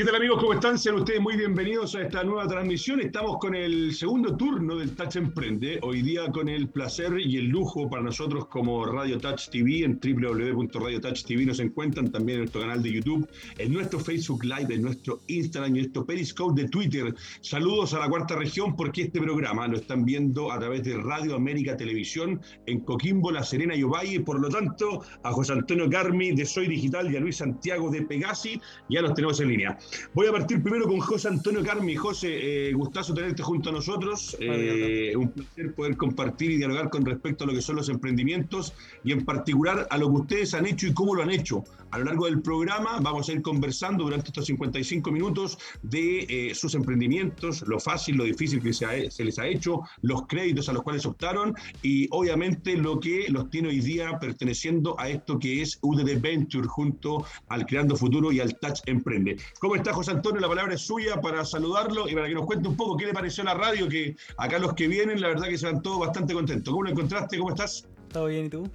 ¿Qué tal amigos? ¿Cómo están? Sean ustedes muy bienvenidos a esta nueva transmisión. Estamos con el segundo turno del Touch Emprende. Hoy día con el placer y el lujo para nosotros como Radio Touch TV en www.radiotouchtv nos encuentran también en nuestro canal de YouTube, en nuestro Facebook Live, en nuestro Instagram y nuestro Periscope de Twitter. Saludos a la cuarta región porque este programa lo están viendo a través de Radio América Televisión en Coquimbo, La Serena y Ovalle. Por lo tanto, a José Antonio Carmi de Soy Digital y a Luis Santiago de Pegasi ya los tenemos en línea. Voy a partir primero con José Antonio Carmi. José, eh, gustazo tenerte junto a nosotros. Eh, un placer poder compartir y dialogar con respecto a lo que son los emprendimientos y en particular a lo que ustedes han hecho y cómo lo han hecho. A lo largo del programa vamos a ir conversando durante estos 55 minutos de eh, sus emprendimientos, lo fácil, lo difícil que se, se, les ha hecho, los créditos a los cuales optaron y obviamente lo que los tiene hoy día perteneciendo a esto que es UDD Venture junto al Creando Futuro y al Touch Emprende. ¿Cómo está José Antonio? La palabra es suya para saludarlo y para que nos cuente un poco qué le pareció la radio, que acá los que vienen, la verdad que se van todos bastante contentos. ¿Cómo lo encontraste? ¿Cómo estás? Todo bien, ¿y tú?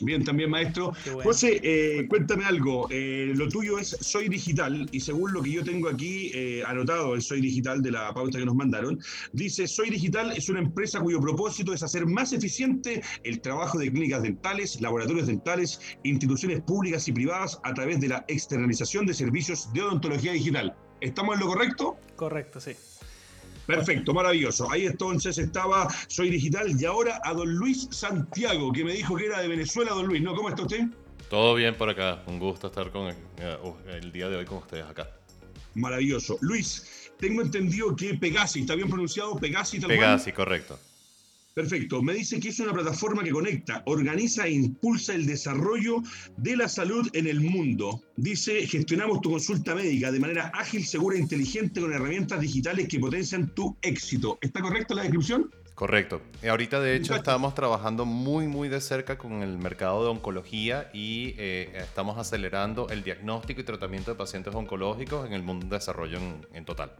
Bien, también maestro. José, eh, cuéntame algo. Eh, lo tuyo es Soy Digital y según lo que yo tengo aquí eh, anotado en Soy Digital de la pauta que nos mandaron, dice Soy Digital es una empresa cuyo propósito es hacer más eficiente el trabajo de clínicas dentales, laboratorios dentales, instituciones públicas y privadas a través de la externalización de servicios de odontología digital. ¿Estamos en lo correcto? Correcto, sí. Perfecto, maravilloso. Ahí entonces estaba Soy Digital y ahora a don Luis Santiago, que me dijo que era de Venezuela, don Luis, ¿no? ¿Cómo está usted? Todo bien por acá, un gusto estar con eh, el, día de hoy con ustedes acá. Maravilloso. Luis, tengo entendido que Pegasi, ¿está bien pronunciado? Pegasi, tal Pegasi, correcto. Perfecto. Me dice que es una plataforma que conecta, organiza e impulsa el desarrollo de la salud en el mundo. Dice, gestionamos tu consulta médica de manera ágil, segura e inteligente con herramientas digitales que potencian tu éxito. ¿Está correcta la descripción? Correcto. Y ahorita, de hecho, estamos trabajando muy, muy de cerca con el mercado de oncología y eh, estamos acelerando el diagnóstico y tratamiento de pacientes oncológicos en el mundo de desarrollo en total.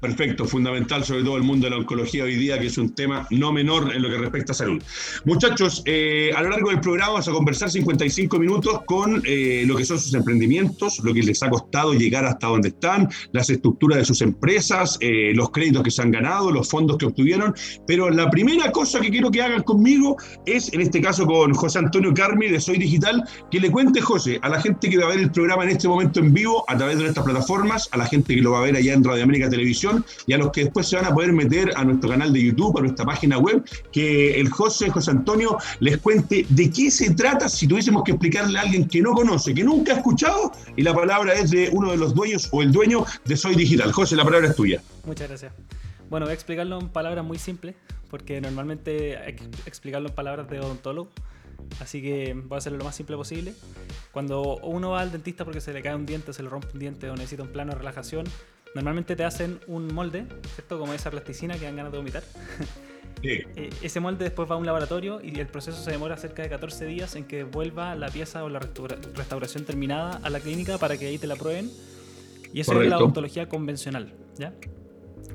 Perfecto, fundamental sobre todo el mundo de la oncología hoy día, que es un tema no menor en lo que respecta a salud. Muchachos, eh, a lo largo del programa vamos a conversar 55 minutos con eh, lo que son sus emprendimientos, lo que les ha costado llegar hasta donde están, las estructuras de sus empresas, eh, los créditos que se han ganado, los fondos que obtuvieron. Pero la primera cosa que quiero que hagan conmigo es, en este caso con José Antonio Carmi de Soy Digital, que le cuente, José, a la gente que va a ver el programa en este momento en vivo a través de nuestras plataformas, a la gente que lo va a ver allá en Radio América Televisión y a los que después se van a poder meter a nuestro canal de YouTube, a nuestra página web, que el José, José Antonio, les cuente de qué se trata si tuviésemos que explicarle a alguien que no conoce, que nunca ha escuchado, y la palabra es de uno de los dueños o el dueño de Soy Digital. José, la palabra es tuya. Muchas gracias. Bueno, voy a explicarlo en palabras muy simples, porque normalmente hay que explicarlo en palabras de odontólogo. Así que voy a hacerlo lo más simple posible. Cuando uno va al dentista porque se le cae un diente, se le rompe un diente o necesita un plano de relajación, Normalmente te hacen un molde, ¿cierto? Como esa plasticina que dan ganas de vomitar. Eh, ese molde después va a un laboratorio y el proceso se demora cerca de 14 días en que vuelva la pieza o la restauración terminada a la clínica para que ahí te la prueben. Y eso es la odontología convencional, ¿ya?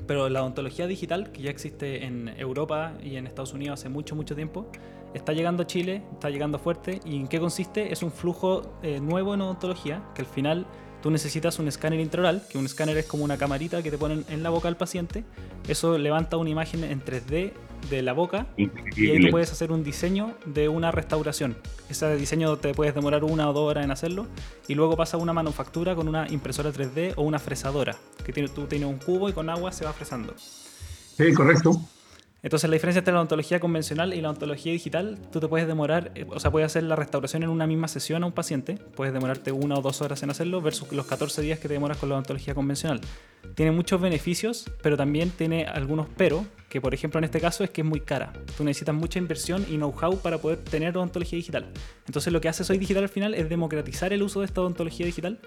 Pero la odontología digital, que ya existe en Europa y en Estados Unidos hace mucho, mucho tiempo, está llegando a Chile, está llegando fuerte. ¿Y en qué consiste? Es un flujo eh, nuevo en odontología que al final tú necesitas un escáner intraoral, que un escáner es como una camarita que te ponen en la boca al paciente. Eso levanta una imagen en 3D de la boca y ahí tú puedes hacer un diseño de una restauración. Ese diseño te puedes demorar una o dos horas en hacerlo y luego pasa a una manufactura con una impresora 3D o una fresadora, que tiene, tú tienes un cubo y con agua se va fresando. Sí, correcto. Entonces la diferencia entre la odontología convencional y la odontología digital, tú te puedes demorar, eh, o sea, puedes hacer la restauración en una misma sesión a un paciente, puedes demorarte una o dos horas en hacerlo versus los 14 días que te demoras con la odontología convencional. Tiene muchos beneficios, pero también tiene algunos pero, que por ejemplo en este caso es que es muy cara. Tú necesitas mucha inversión y know-how para poder tener odontología digital. Entonces lo que hace Soy Digital al final es democratizar el uso de esta odontología digital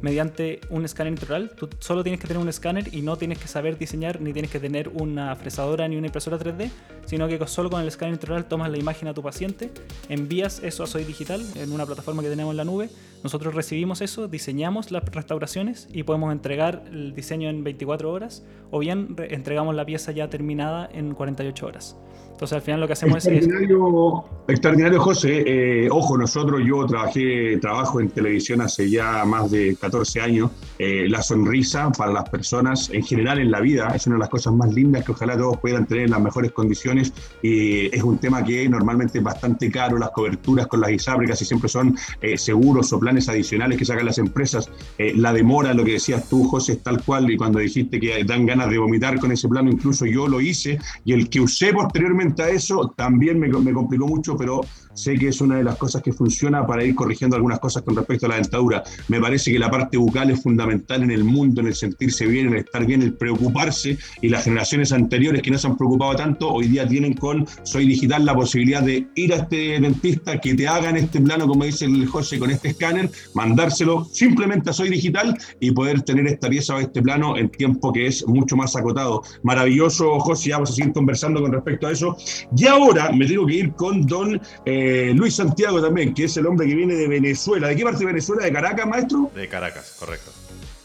mediante un escáner integral. Tú solo tienes que tener un escáner y no tienes que saber diseñar, ni tienes que tener una fresadora ni una impresora 3D, sino que solo con el escáner intraoral tomas la imagen a tu paciente, envías eso a Soy Digital en una plataforma que tenemos en la nube, nosotros recibimos eso, diseñamos las restauraciones y podemos entregar el diseño en 24 horas o bien entregamos la pieza ya terminada en 48 horas. Entonces al final lo que hacemos extraordinario, es... Extraordinario, José. Eh, ojo, nosotros, yo trabajé, trabajo en televisión hace ya más de 14 años. Eh, la sonrisa para las personas en general en la vida es una de las cosas más lindas que ojalá todos puedan tener en las mejores condiciones. Y es un tema que normalmente es bastante caro, las coberturas con las isábricas y siempre son eh, seguros o planes adicionales que sacan las empresas. la demora, lo que decías tú, José, es tal cual. Y cuando dijiste que dan ganas de vomitar con ese plano, incluso yo lo hice. Y el que usé posteriormente a eso también me, me complicó mucho, pero sé que es una de las cosas que funciona para ir corrigiendo algunas cosas con respecto a la dentadura. Me parece que la parte bucal es fundamental en el mundo, en el sentirse bien, en el estar bien, el preocuparse, y las generaciones anteriores que no se han preocupado tanto, hoy día tienen con Soy Digital la posibilidad de ir a este dentista, que te hagan este plano, como dice el José, con este escáner, mandárselo simplemente a Soy Digital y poder tener esta pieza o este plano en tiempo que es mucho más acotado. Maravilloso, José, vamos a seguir conversando con respecto a eso. Y ahora me tengo que ir con don... Eh, eh, Luis Santiago también, que es el hombre que viene de Venezuela. ¿De qué parte de Venezuela? ¿De Caracas, maestro? De Caracas, correcto.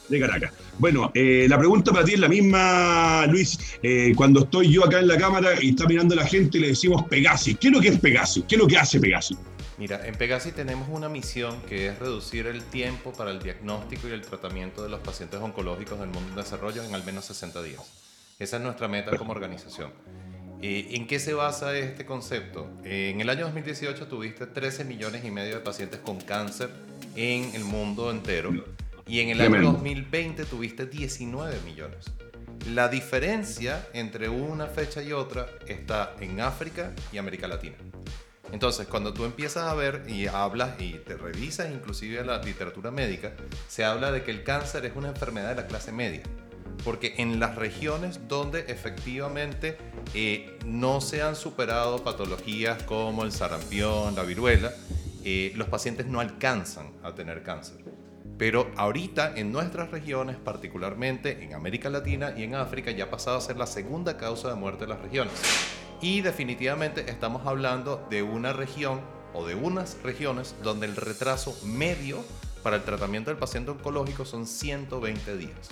De Caracas. Bueno, eh, la pregunta para ti es la misma, Luis. Eh, cuando estoy yo acá en la cámara y está mirando la gente y le decimos Pegasi, ¿qué es lo que es Pegasi? ¿Qué es lo que hace Pegasi? Mira, en Pegasi tenemos una misión que es reducir el tiempo para el diagnóstico y el tratamiento de los pacientes oncológicos del mundo en desarrollo en al menos 60 días. Esa es nuestra meta como organización. Eh, ¿En qué se basa este concepto? en el año 2018 tuviste 13 millones y medio de pacientes con cáncer en el mundo entero y en el año 2020 tuviste 19 millones. La diferencia entre una fecha y otra está en África y América Latina. Entonces, cuando tú empiezas a ver y hablas y te revisas inclusive la literatura médica, se habla de que el cáncer es una enfermedad de la clase media porque en las regiones donde efectivamente eh, no se han superado patologías como el sarampión, la viruela, eh, los pacientes no alcanzan a tener cáncer. Pero ahorita en nuestras regiones, particularmente en América Latina y en África, ya ha pasado a ser la segunda causa de muerte de las regiones. Y definitivamente estamos hablando de una región o de unas regiones donde el retraso medio para el tratamiento del paciente oncológico son 120 días.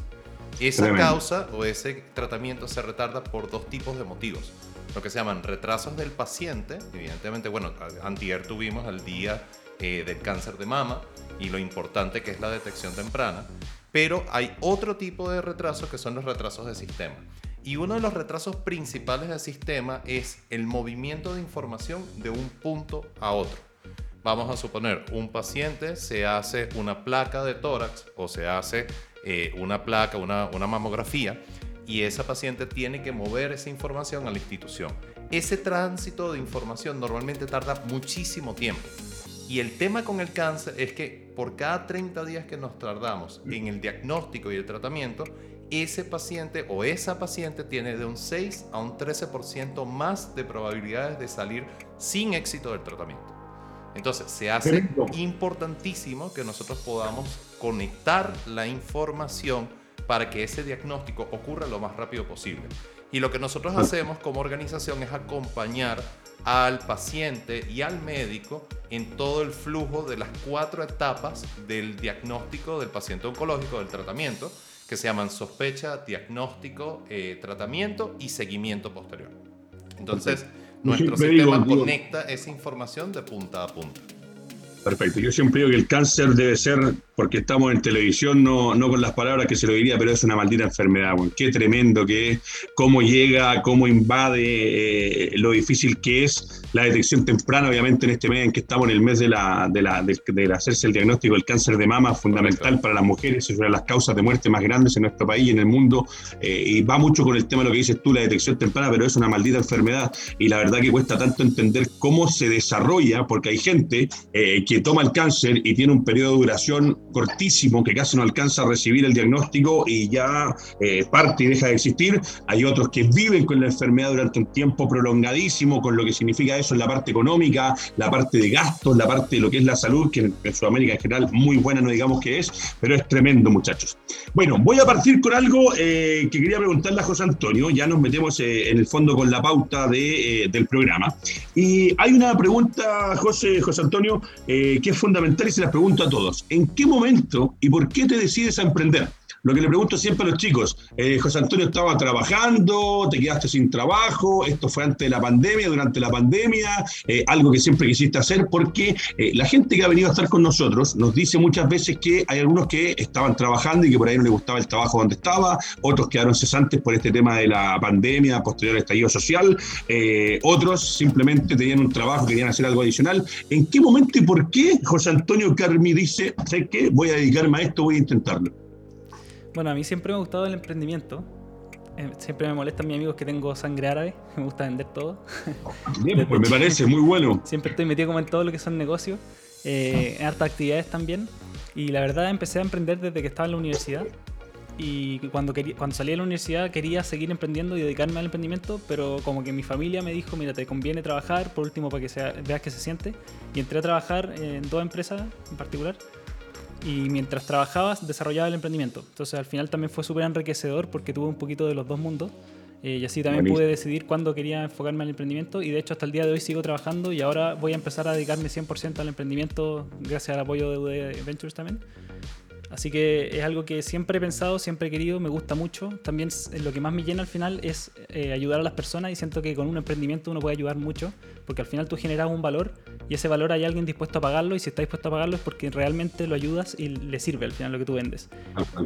Esa causa o ese tratamiento se retarda por dos tipos de motivos. Lo que se llaman retrasos del paciente, evidentemente, bueno, antier tuvimos el día eh, del cáncer de mama y lo importante que es la detección temprana, pero hay otro tipo de retrasos que son los retrasos de sistema. Y uno de los retrasos principales del sistema es el movimiento de información de un punto a otro. Vamos a suponer, un paciente se hace una placa de tórax o se hace eh, una placa, una, una mamografía, y esa paciente tiene que mover esa información a la institución. Ese tránsito de información normalmente tarda muchísimo tiempo. Y el tema con el cáncer es que por cada 30 días que nos tardamos en el diagnóstico y el tratamiento, ese paciente o esa paciente tiene de un 6 a un 13% más de probabilidades de salir sin éxito del tratamiento. Entonces, se hace importantísimo que nosotros podamos conectar la información para que ese diagnóstico ocurra lo más rápido posible. Y lo que nosotros hacemos como organización es acompañar al paciente y al médico en todo el flujo de las cuatro etapas del diagnóstico del paciente oncológico, del tratamiento, que se llaman sospecha, diagnóstico, eh, tratamiento y seguimiento posterior. Entonces, nuestro sistema conecta esa información de punta a punta. Perfecto. Yo siempre digo que el cáncer debe ser porque estamos en televisión, no, no con las palabras que se lo diría, pero es una maldita enfermedad. Qué tremendo que es, cómo llega, cómo invade, eh, lo difícil que es la detección temprana, obviamente en este mes en que estamos en el mes de, la, de, la, de, hacerse el diagnóstico del cáncer de mama, fundamental para las mujeres, es una de las causas de muerte más grandes en nuestro país y en el mundo, eh, y va mucho con el tema de lo que dices tú, la detección temprana, pero es una maldita enfermedad y la verdad que cuesta tanto entender cómo se desarrolla, porque hay gente eh, que toma el cáncer y tiene un periodo de duración cortísimo, que casi no alcanza a recibir el diagnóstico y ya eh, parte y deja de existir. Hay otros que viven con la enfermedad durante un tiempo prolongadísimo, con lo que significa eso en la parte económica, la parte de gastos, la parte de lo que es la salud, que en, Sudamérica en general muy buena, no digamos que es, pero es tremendo, muchachos. Bueno, voy a partir con algo eh, que quería preguntarle a José Antonio, ya nos metemos eh, en el fondo con la pauta de, del programa. Y hay una pregunta, José, José Antonio, que es fundamental y se la pregunto a todos. ¿En qué momento y por qué te decides a emprender? Lo que le pregunto siempre a los chicos, eh, José Antonio estaba trabajando, te quedaste sin trabajo, esto fue antes de la pandemia, durante la pandemia, eh, algo que siempre quisiste hacer, porque eh, la gente que ha venido a estar con nosotros nos dice muchas veces que hay algunos que estaban trabajando y que por ahí no les gustaba el trabajo donde estaba, otros quedaron cesantes por este tema de la pandemia, posterior al estallido social, otros simplemente tenían un trabajo, querían hacer algo adicional. ¿En qué momento y por qué José Antonio Carmi dice, que voy a dedicarme a esto, voy a intentarlo? Bueno, a mí siempre me ha gustado el emprendimiento. Eh, siempre me molestan mis amigos que tengo sangre árabe. Me gusta vender todo. Bien, pues me parece muy bueno. Siempre estoy metido como en todo lo que son negocios. Eh, en hartas actividades también. Y la verdad empecé a emprender desde que estaba en la universidad. Y cuando, quería, cuando salí de la universidad quería seguir emprendiendo y dedicarme al emprendimiento, pero como que mi familia me dijo, mira, te conviene trabajar, por último, para que sea, veas que se siente. Y entré a trabajar en dos empresas en particular y mientras trabajabas desarrollaba el emprendimiento. Entonces al final también fue súper enriquecedor porque tuve un poquito de los dos mundos eh, y así también pude decidir cuándo quería enfocarme al emprendimiento y de hecho hasta el día de hoy sigo trabajando y ahora voy a empezar a dedicarme 100% al emprendimiento gracias al apoyo de UD Ventures también. Así que es algo que siempre he pensado, siempre he querido, me gusta mucho. También lo que más me llena al final es eh, ayudar a las personas y siento que con un emprendimiento uno puede ayudar mucho, porque al final tú generas un valor y ese valor hay alguien dispuesto a pagarlo y si está dispuesto a pagarlo es porque realmente lo ayudas y le sirve al final lo que tú vendes.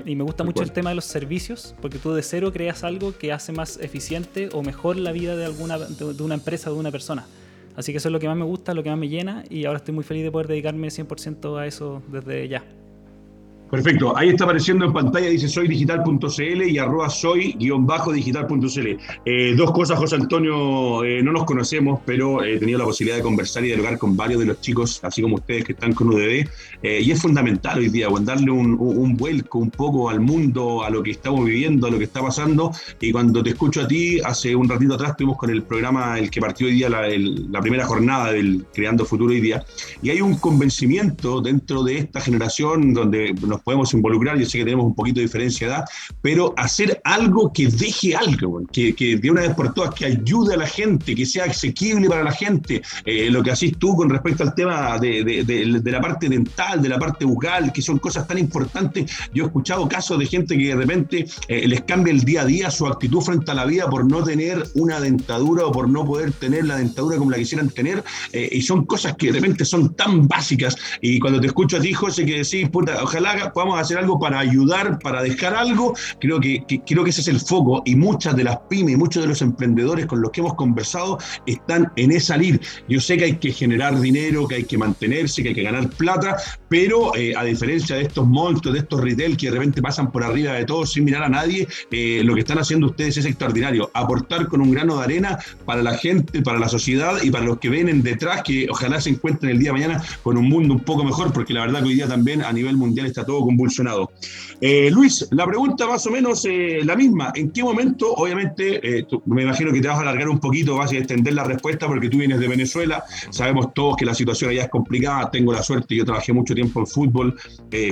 Y me gusta mucho el tema de los servicios, porque tú de cero creas algo que hace más eficiente o mejor la vida de, alguna, de una empresa o de una persona. Así que eso es lo que más me gusta, lo que más me llena y ahora estoy muy feliz de poder dedicarme 100% a eso desde ya. Perfecto, ahí está apareciendo en pantalla, dice soydigital.cl y arroba soy-digital.cl. Eh, dos cosas, José Antonio, eh, no nos conocemos, pero he tenido la posibilidad de conversar y dialogar con varios de los chicos, así como ustedes que están con UDD, eh, y es fundamental hoy día, bueno, darle un, un, vuelco un poco al mundo, a lo que estamos viviendo, a lo que está pasando, y cuando te escucho a ti, hace un ratito atrás estuvimos con el programa, el que partió hoy día, la, la primera jornada del Creando Futuro hoy día, y hay un convencimiento dentro de esta generación donde nos podemos involucrar, yo sé que tenemos un poquito de diferencia de edad, pero hacer algo que deje algo, que, que de una vez por todas, que ayude a la gente, que sea asequible para la gente, eh, lo que haces tú con respecto al tema de, de, la parte dental, de la parte bucal, que son cosas tan importantes. Yo he escuchado casos de gente que de repente eh, les cambia el día a día su actitud frente a la vida por no tener una dentadura o por no poder tener la dentadura como la quisieran tener, eh, y son cosas que de repente son tan básicas, y cuando te escucho a ti, José, que decís, puta, ojalá podamos hacer algo para ayudar, para dejar algo, creo que, creo que ese es el foco y muchas de las pymes y muchos de los emprendedores con los que hemos conversado están en esa lid. Yo sé que hay que generar dinero, que hay que mantenerse, que hay que ganar plata, pero eh, a diferencia de estos monstruos, de estos retail que de repente pasan por arriba de todo sin mirar a nadie, eh, lo que están haciendo ustedes es extraordinario. Aportar con un grano de arena para la gente, para la sociedad y para los que vienen detrás, que ojalá se encuentren el día de mañana con un mundo un poco mejor, porque la verdad que hoy día también a nivel mundial está todo convulsionado. Eh, Luis, la pregunta más o menos la misma. ¿En qué momento, obviamente, me imagino que te vas a alargar un poquito, vas a extender la respuesta porque tú vienes de Venezuela, sabemos todos que la situación allá es complicada, tengo la suerte, yo trabajé mucho tiempo en fútbol,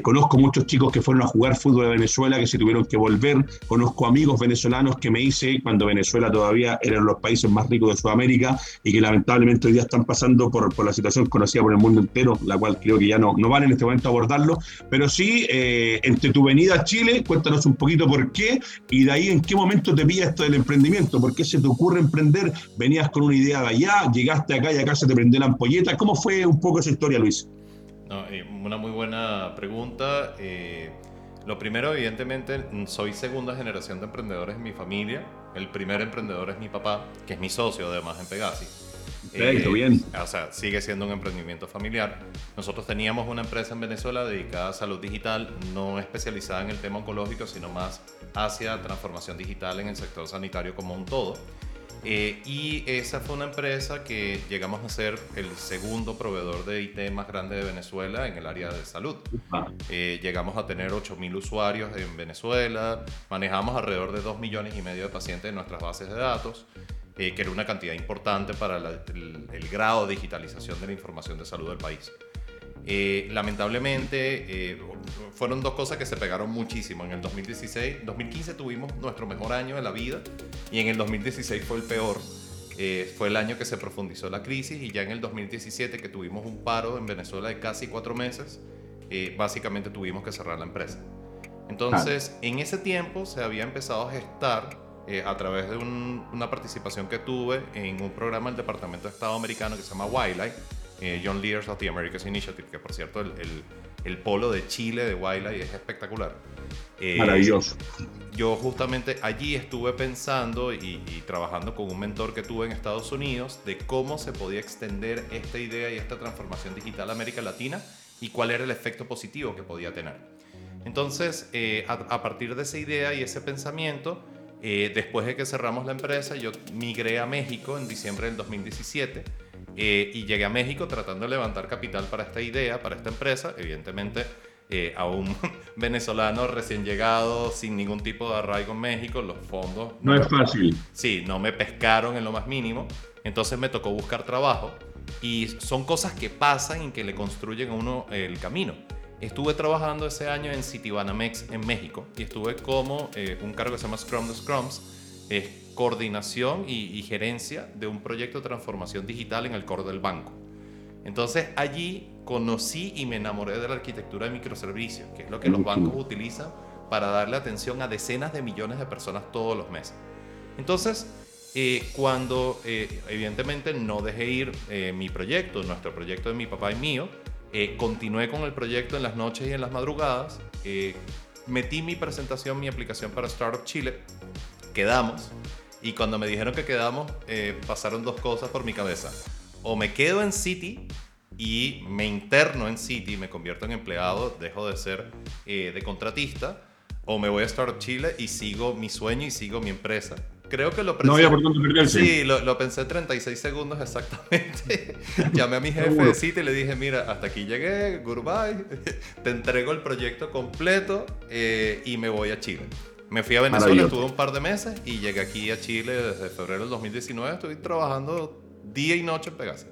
conozco muchos chicos que fueron a jugar fútbol de Venezuela, que se tuvieron que volver, conozco amigos venezolanos que me hice cuando Venezuela todavía eran los países más ricos de Sudamérica y que lamentablemente hoy día están pasando por, por la situación conocida por el mundo entero, la cual creo que ya no, no van en este momento a abordarlo, pero sí entre tu venida a Chile, cuéntanos un poquito por qué y de ahí en qué momento te pilla esto del emprendimiento, por qué se te ocurre emprender, venías con una idea de allá, llegaste acá y acá se te prendió la ampolleta, ¿cómo fue un poco esa historia, Luis? Eh, una muy buena pregunta. Eh, lo primero, evidentemente, soy segunda generación de emprendedores en mi familia. El primer emprendedor es mi papá, que es mi socio además en Pegasi. Perfecto, eh, bien. O sea, sigue siendo un emprendimiento familiar. Nosotros teníamos una empresa en Venezuela dedicada a salud digital, no especializada en el tema oncológico, sino más hacia transformación digital en el sector sanitario como un todo. Eh, y esa fue una empresa que llegamos a ser el segundo proveedor de IT más grande de Venezuela en el área de salud. Eh, llegamos a tener 8.000 usuarios en Venezuela, manejamos alrededor de 2 millones y medio de pacientes en nuestras bases de datos, eh, que era una cantidad importante para el, el grado de digitalización de la información de salud del país. Eh, lamentablemente eh, fueron dos cosas que se pegaron muchísimo. En el 2016, 2015 tuvimos nuestro mejor año de la vida y en el 2016 fue el peor. Eh, fue el año que se profundizó la crisis y ya en el 2017 que tuvimos un paro en Venezuela de casi cuatro meses, básicamente tuvimos que cerrar la empresa. Entonces, en ese tiempo se había empezado a gestar a través de una participación que tuve en un programa del Departamento de Estado americano que se llama Wildlife, eh, John Leaders of the Americas Initiative, que por cierto el, el, polo de Chile de Wildlife es espectacular. Eh, Maravilloso. Yo justamente allí estuve pensando y, trabajando con un mentor que tuve en Estados Unidos de cómo se podía extender esta idea y esta transformación digital a América Latina y cuál era el efecto positivo que podía tener. Entonces, eh, a, partir de esa idea y ese pensamiento, después de que cerramos la empresa, yo migré a México en diciembre del 2017 eh, y llegué a México tratando de levantar capital para esta idea, para esta empresa. Evidentemente, eh, a un venezolano recién llegado, sin ningún tipo de arraigo en México, los fondos... No, es fácil. Sí, no me pescaron en lo más mínimo. Entonces me tocó buscar trabajo. Y son cosas que pasan y que le construyen a uno el camino. Estuve trabajando ese año en Citibanamex en México y estuve como eh, un cargo que se llama Scrum de Scrums coordinación y, gerencia de un proyecto de transformación digital en el core del banco. Entonces allí conocí y me enamoré de la arquitectura de microservicios, que es lo que los bancos utilizan para darle atención a decenas de millones de personas todos los meses. Entonces, eh, cuando eh, evidentemente no dejé ir eh, mi proyecto, nuestro proyecto de mi papá y mío, continué con el proyecto en las noches y en las madrugadas, metí mi presentación, mi aplicación para Startup Chile, quedamos y cuando me dijeron que quedamos, eh, pasaron dos cosas por mi cabeza. O me quedo en City y me interno en City, me convierto en empleado, dejo de ser eh, de contratista, o me voy a Startup Chile y sigo mi sueño y sigo mi empresa. Creo que lo pensé. No había por dónde Sí, lo, lo, pensé 36 segundos exactamente. Llamé a mi jefe de City y le dije: Mira, hasta aquí llegué, goodbye. Te entrego el proyecto completo eh, y me voy a Chile. Me fui a Venezuela, estuve un par de meses y llegué aquí a Chile desde febrero del 2019. Estoy trabajando día y noche en Pegasus.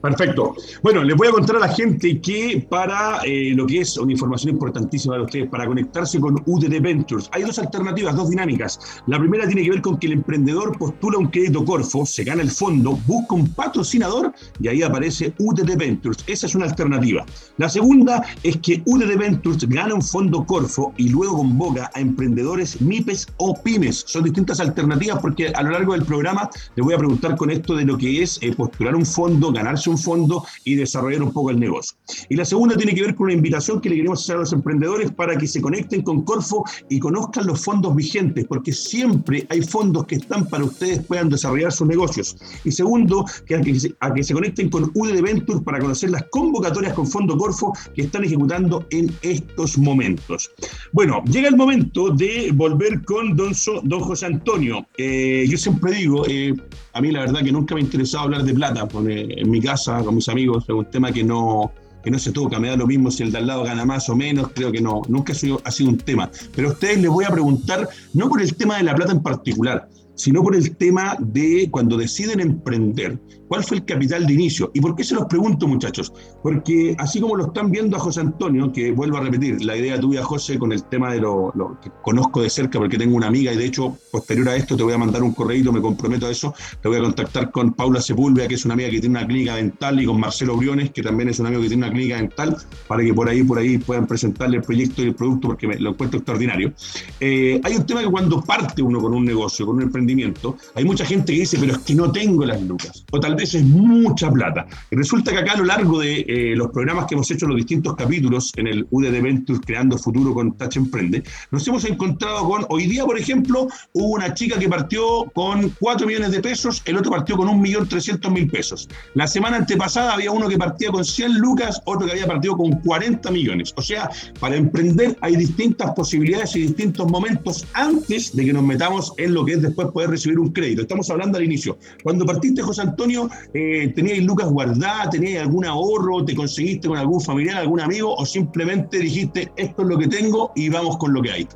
Perfecto. Bueno, les voy a contar a la gente que para eh, lo que es una información importantísima para ustedes, para conectarse con UDD Ventures, hay dos alternativas, dos dinámicas. La primera tiene que ver con que el emprendedor postula un crédito Corfo, se gana el fondo, busca un patrocinador y ahí aparece UDD Ventures. Esa es una alternativa. La segunda es que UDD Ventures gana un fondo Corfo y luego convoca a emprendedores MIPES o PYMES. Son distintas alternativas porque a lo largo del programa les voy a preguntar con esto de lo que es eh, postular un fondo, ganarse un fondo y desarrollar un poco el negocio. Y la segunda tiene que ver con una invitación que le queremos hacer a los emprendedores para que se conecten con Corfo y conozcan los fondos vigentes, porque siempre hay fondos que están para ustedes puedan desarrollar sus negocios. Y segundo, que a, que se, conecten con UD Ventures para conocer las convocatorias con Fondo Corfo que están ejecutando en estos momentos. Bueno, llega el momento de volver con don, don José Antonio. Eh, yo siempre digo, eh, a mí la verdad que nunca me ha interesado hablar de plata, porque en mi con mis amigos, es un tema que no, que no se toca, me da lo mismo si el de al lado gana más o menos, creo que no, nunca ha sido, ha sido un tema. Pero a ustedes les voy a preguntar, no por el tema de la plata en particular, sino por el tema de cuando deciden emprender, ¿Cuál fue el capital de inicio? ¿Y por qué se los pregunto, muchachos? Porque así como lo están viendo a José Antonio, que vuelvo a repetir, la idea tuya, José, con el tema de lo, que conozco de cerca, porque tengo una amiga y de hecho, posterior a esto, te voy a mandar un correo, me comprometo a eso, te voy a contactar con Paula Sepúlveda, que es una amiga que tiene una clínica dental, y con Marcelo Briones, que también es un amigo que tiene una clínica dental, para que por ahí, por ahí puedan presentarle el proyecto y el producto, porque me, lo encuentro extraordinario. Eh, hay un tema que cuando parte uno con un negocio, con un emprendimiento, hay mucha gente que dice, pero es que no tengo las lucas. O tal es mucha plata. Y resulta que acá a lo largo de eh, los programas que hemos hecho, los distintos capítulos en el UDD Ventures Creando Futuro con Touch Emprende, nos hemos encontrado con, hoy día por ejemplo, hubo una chica que partió con 4 millones de pesos, el otro partió con 1.300.000 pesos. La semana antepasada había uno que partía con 100 lucas, otro que había partido con 40 millones. O sea, para emprender hay distintas posibilidades y distintos momentos antes de que nos metamos en lo que es después poder recibir un crédito. Estamos hablando al inicio. Cuando partiste, José Antonio, eh, ¿tenías lucas guardadas? ¿Tenías algún ahorro? ¿Te conseguiste con algún familiar, algún amigo? ¿O simplemente dijiste, esto es lo que tengo y vamos con lo que hay?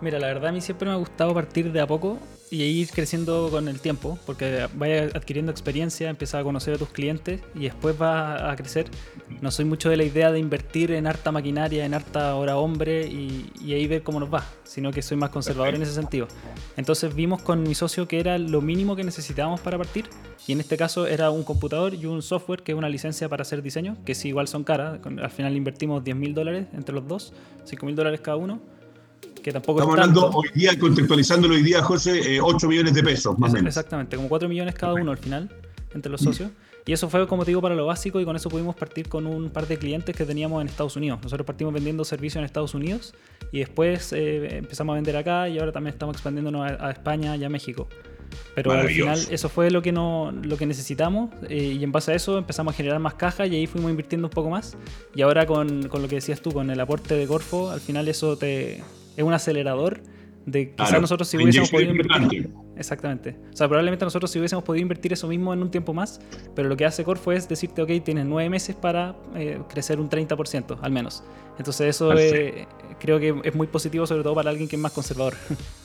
Mira, la verdad a mí siempre me ha gustado partir de a poco y ir creciendo con el tiempo, porque vayas adquiriendo experiencia, empiezas a conocer a tus clientes y después vas a crecer. No soy mucho de la idea de invertir en harta maquinaria, en harta hora hombre y, ahí ver cómo nos va, sino que soy más conservador en ese sentido. Entonces vimos con mi socio que era lo mínimo que necesitábamos para partir y en este caso era un computador y un software que es una licencia para hacer diseño, que sí igual son caras, al final invertimos 10 mil dólares entre los dos, 5 mil dólares cada uno que tampoco Estamos hablando hoy día, contextualizándolo hoy día, José, 8 eh, millones de pesos, más o menos. Exactamente, como 4 millones cada uno al final, entre los socios. Y eso fue, como te digo, para lo básico y con eso pudimos partir con un par de clientes que teníamos en Estados Unidos. Nosotros partimos vendiendo servicios en Estados Unidos y después eh, empezamos a vender acá y ahora también estamos expandiéndonos a, España y a México. Pero al final eso fue lo que, no, lo que necesitamos eh, y en base a eso empezamos a generar más caja y ahí fuimos invirtiendo un poco más. Y ahora con, con lo que decías tú, con el aporte de Corfo, al final eso te, es un acelerador de quizás nosotros si hubiésemos podido invertir. Exactamente. O sea, probablemente nosotros si hubiésemos podido invertir eso mismo en un tiempo más, pero lo que hace Corfo es decirte, ok, tienes nueve meses para eh, crecer un 30% al menos. Entonces eso eh, creo que es muy positivo, sobre todo para alguien que es más conservador.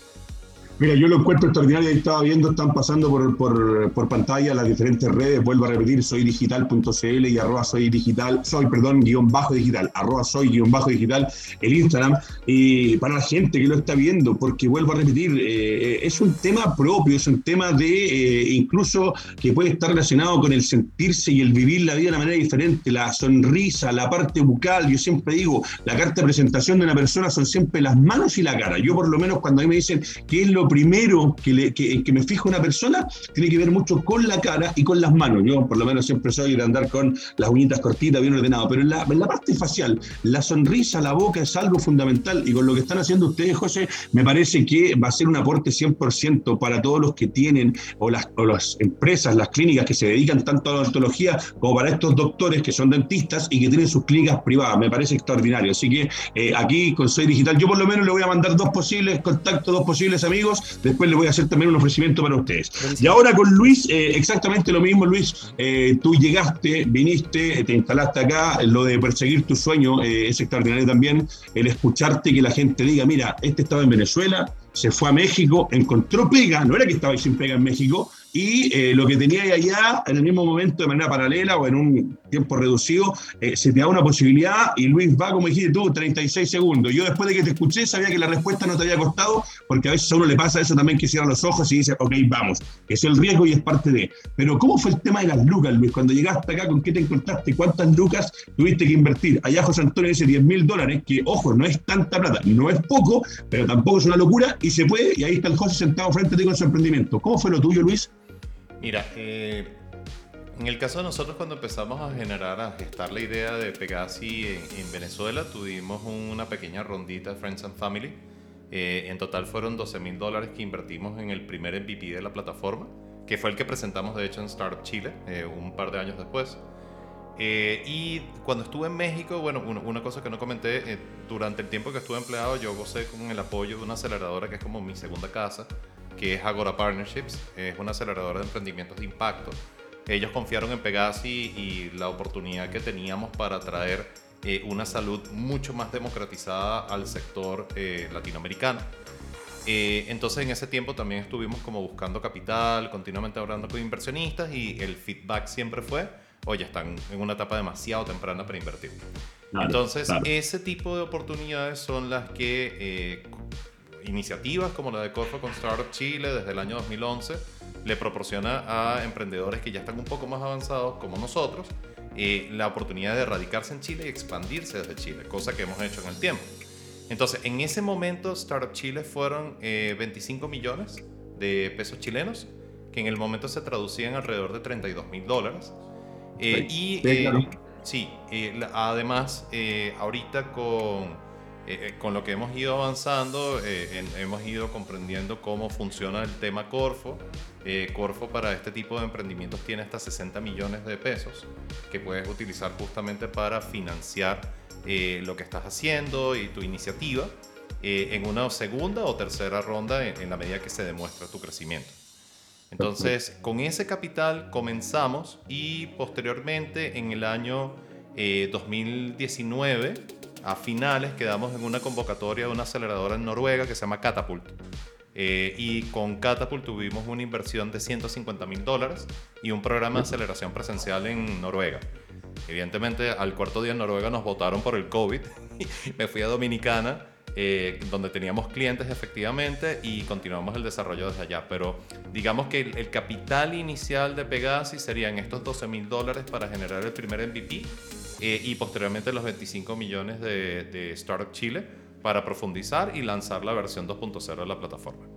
Mira, yo lo encuentro extraordinario, ahí estaba viendo, están pasando por, por, pantalla las diferentes redes, vuelvo a repetir, soydigital.cl y arroba soy digital, soy, perdón, guion bajo digital, arroba soy guion bajo digital, el Instagram, y para la gente que lo está viendo, porque vuelvo a repetir, eh, es un tema propio, es un tema de eh, incluso que puede estar relacionado con el sentirse y el vivir la vida de una manera diferente, la sonrisa, la parte bucal, yo siempre digo, la carta de presentación de una persona son siempre las manos y la cara, yo por lo menos cuando a mí me dicen qué es lo primero que, le, que, me fijo una persona tiene que ver mucho con la cara y con las manos. Yo por lo menos siempre soy de andar con las uñitas cortitas, bien ordenado, pero en la, en la parte facial, la sonrisa, la boca es algo fundamental y con lo que están haciendo ustedes, José, me parece que va a ser un aporte 100% para todos los que tienen o las, o las empresas, las clínicas que se dedican tanto a la odontología como para estos doctores que son dentistas y que tienen sus clínicas privadas. Me parece extraordinario. Así que eh, aquí con Soy Digital, yo por lo menos le voy a mandar dos posibles contactos, dos posibles amigos Después le voy a hacer también un ofrecimiento para ustedes. Y ahora con Luis, eh, exactamente lo mismo, Luis. Eh, tú llegaste, viniste, te instalaste acá. Lo de perseguir tu sueño eh, es extraordinario también. El escucharte que la gente diga, mira, este estaba en Venezuela, se fue a México, encontró pega, no era que estaba sin pega en México, y eh, lo que tenía allá, en el mismo momento, de manera paralela o en un tiempo reducido, eh, se te da una posibilidad y Luis va, como dijiste tú, 36 segundos. Yo después de que te escuché sabía que la respuesta no te había costado, porque a veces a uno le pasa eso también que cierra los ojos y dice, ok, vamos, es el riesgo y es parte de. Pero ¿cómo fue el tema de las lucas, Luis? Cuando llegaste acá, ¿con qué te encontraste? ¿Cuántas lucas tuviste que invertir? Allá José Antonio dice 10 mil dólares, que ojo, no es tanta plata, no es poco, pero tampoco es una locura y se puede, y ahí está el José sentado frente a ti con su emprendimiento. ¿Cómo fue lo tuyo, Luis? Mira, eh, en el caso de nosotros cuando empezamos a generar, a gestar la idea de Pegasi en, Venezuela, tuvimos una pequeña rondita de Friends and Family. Eh, en total fueron 12 mil dólares que invertimos en el primer MVP de la plataforma, que fue el que presentamos de hecho en Startup Chile eh, un par de años después. y cuando estuve en México, bueno, una cosa que no comenté, durante el tiempo que estuve empleado yo gocé con el apoyo de una aceleradora que es como mi segunda casa, que es Agora Partnerships, es una aceleradora de emprendimientos de impacto. Ellos confiaron en Pegasi y la oportunidad que teníamos para traer eh, una salud mucho más democratizada al sector eh, latinoamericano. Eh, entonces en ese tiempo también estuvimos como buscando capital, continuamente hablando con inversionistas y el feedback siempre fue, oye, están en una etapa demasiado temprana para invertir. entonces ese tipo de oportunidades son las que iniciativas como la de Corfo con Startup Chile desde el año 2011 le proporciona a emprendedores que ya están un poco más avanzados como nosotros eh, la oportunidad de radicarse en Chile y expandirse desde Chile, cosa que hemos hecho en el tiempo. Entonces, en ese momento, Startup Chile fueron 25 eh, millones de pesos chilenos que en el momento se traducía en alrededor de 32 mil dólares. Eh, y sí, además, ahorita con eh, eh, con lo que hemos ido avanzando, eh, hemos ido comprendiendo cómo funciona el tema Corfo. Corfo para este tipo de emprendimientos tiene hasta 60 millones de pesos que puedes utilizar justamente para financiar lo que estás haciendo y tu iniciativa en una segunda o tercera ronda en, la medida que se demuestra tu crecimiento. Entonces, con ese capital comenzamos y posteriormente en el año 2019 a finales quedamos en una convocatoria de una aceleradora en Noruega que se llama Catapult. Eh, y con Catapult tuvimos una inversión de 150 mil dólares y un programa de aceleración presencial en Noruega. Evidentemente, al cuarto día en Noruega nos votaron por el COVID. Me fui a Dominicana, eh, donde teníamos clientes efectivamente y continuamos el desarrollo desde allá. Pero digamos que el, capital inicial de Pegasi serían estos 12 mil dólares para generar el primer MVP eh, y posteriormente los 25 millones de, de Startup Chile para profundizar y lanzar la versión 2.0 de la plataforma.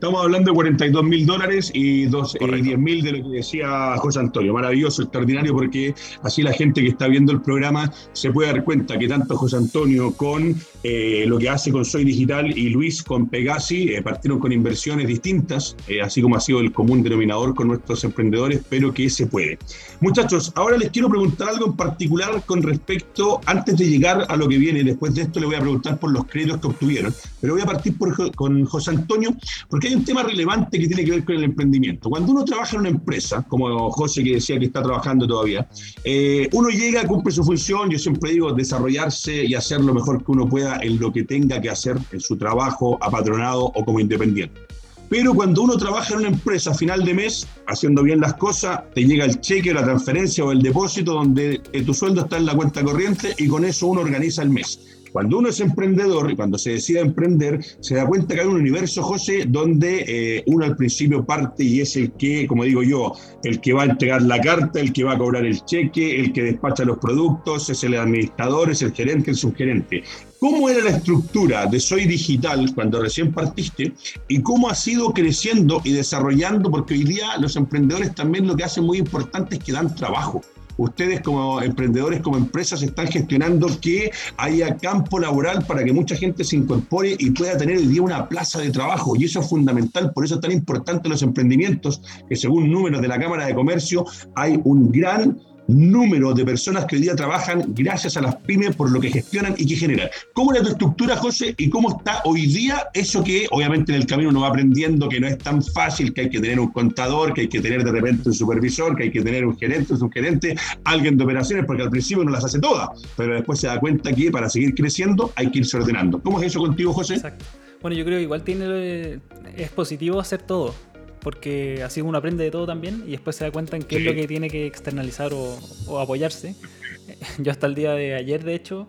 Estamos hablando de 42 mil dólares y, 10 mil de lo que decía José Antonio. Maravilloso, extraordinario, porque así la gente que está viendo el programa se puede dar cuenta que tanto José Antonio con eh, lo que hace con Soy Digital y Luis con Pegasi eh, partieron con inversiones distintas, eh, así como ha sido el común denominador con nuestros emprendedores, pero que se puede. Muchachos, ahora les quiero preguntar algo en particular con respecto, antes de llegar a lo que viene, después de esto le voy a preguntar por los créditos que obtuvieron, pero voy a partir por, con José Antonio, porque hay un tema relevante que tiene que ver con el emprendimiento. Cuando uno trabaja en una empresa, como José que decía que está trabajando todavía, eh, uno llega, cumple su función, yo siempre digo, desarrollarse y hacer lo mejor que uno pueda en lo que tenga que hacer en su trabajo, apatronado o como independiente. Pero cuando uno trabaja en una empresa a final de mes, haciendo bien las cosas, te llega el cheque, la transferencia o el depósito donde eh, tu sueldo está en la cuenta corriente y con eso uno organiza el mes. Cuando uno es emprendedor y cuando se decide emprender, se da cuenta que hay un universo, José, donde eh, uno al principio parte y es el que, como digo yo, el que va a entregar la carta, el que va a cobrar el cheque, el que despacha los productos, es el administrador, es el gerente, el subgerente. ¿Cómo era la estructura de Soy Digital cuando recién partiste y cómo ha sido creciendo y desarrollando? Porque hoy día los emprendedores también lo que hacen muy importante es que dan trabajo ustedes como emprendedores, como empresas, están gestionando que haya campo laboral para que mucha gente se incorpore y pueda tener hoy día una plaza de trabajo. Y eso es fundamental, por eso es tan importante los emprendimientos, que según números de la Cámara de Comercio hay un gran número de personas que hoy día trabajan gracias a las pymes por lo que gestionan y que generan. ¿Cómo es tu estructura, José, y cómo está hoy día eso que obviamente en el camino uno va aprendiendo que no es tan fácil, que hay que tener un contador, que hay que tener de repente un supervisor, que hay que tener un gerente, un subgerente, alguien de operaciones, porque al principio uno las hace todas, pero después se da cuenta que para seguir creciendo hay que irse ordenando. ¿Cómo es eso contigo, José? Exacto. Bueno, yo creo que igual tiene, es positivo hacer todo porque así uno aprende de todo también y después se da cuenta en qué es lo que tiene que externalizar o, apoyarse. Yo hasta el día de ayer, de hecho,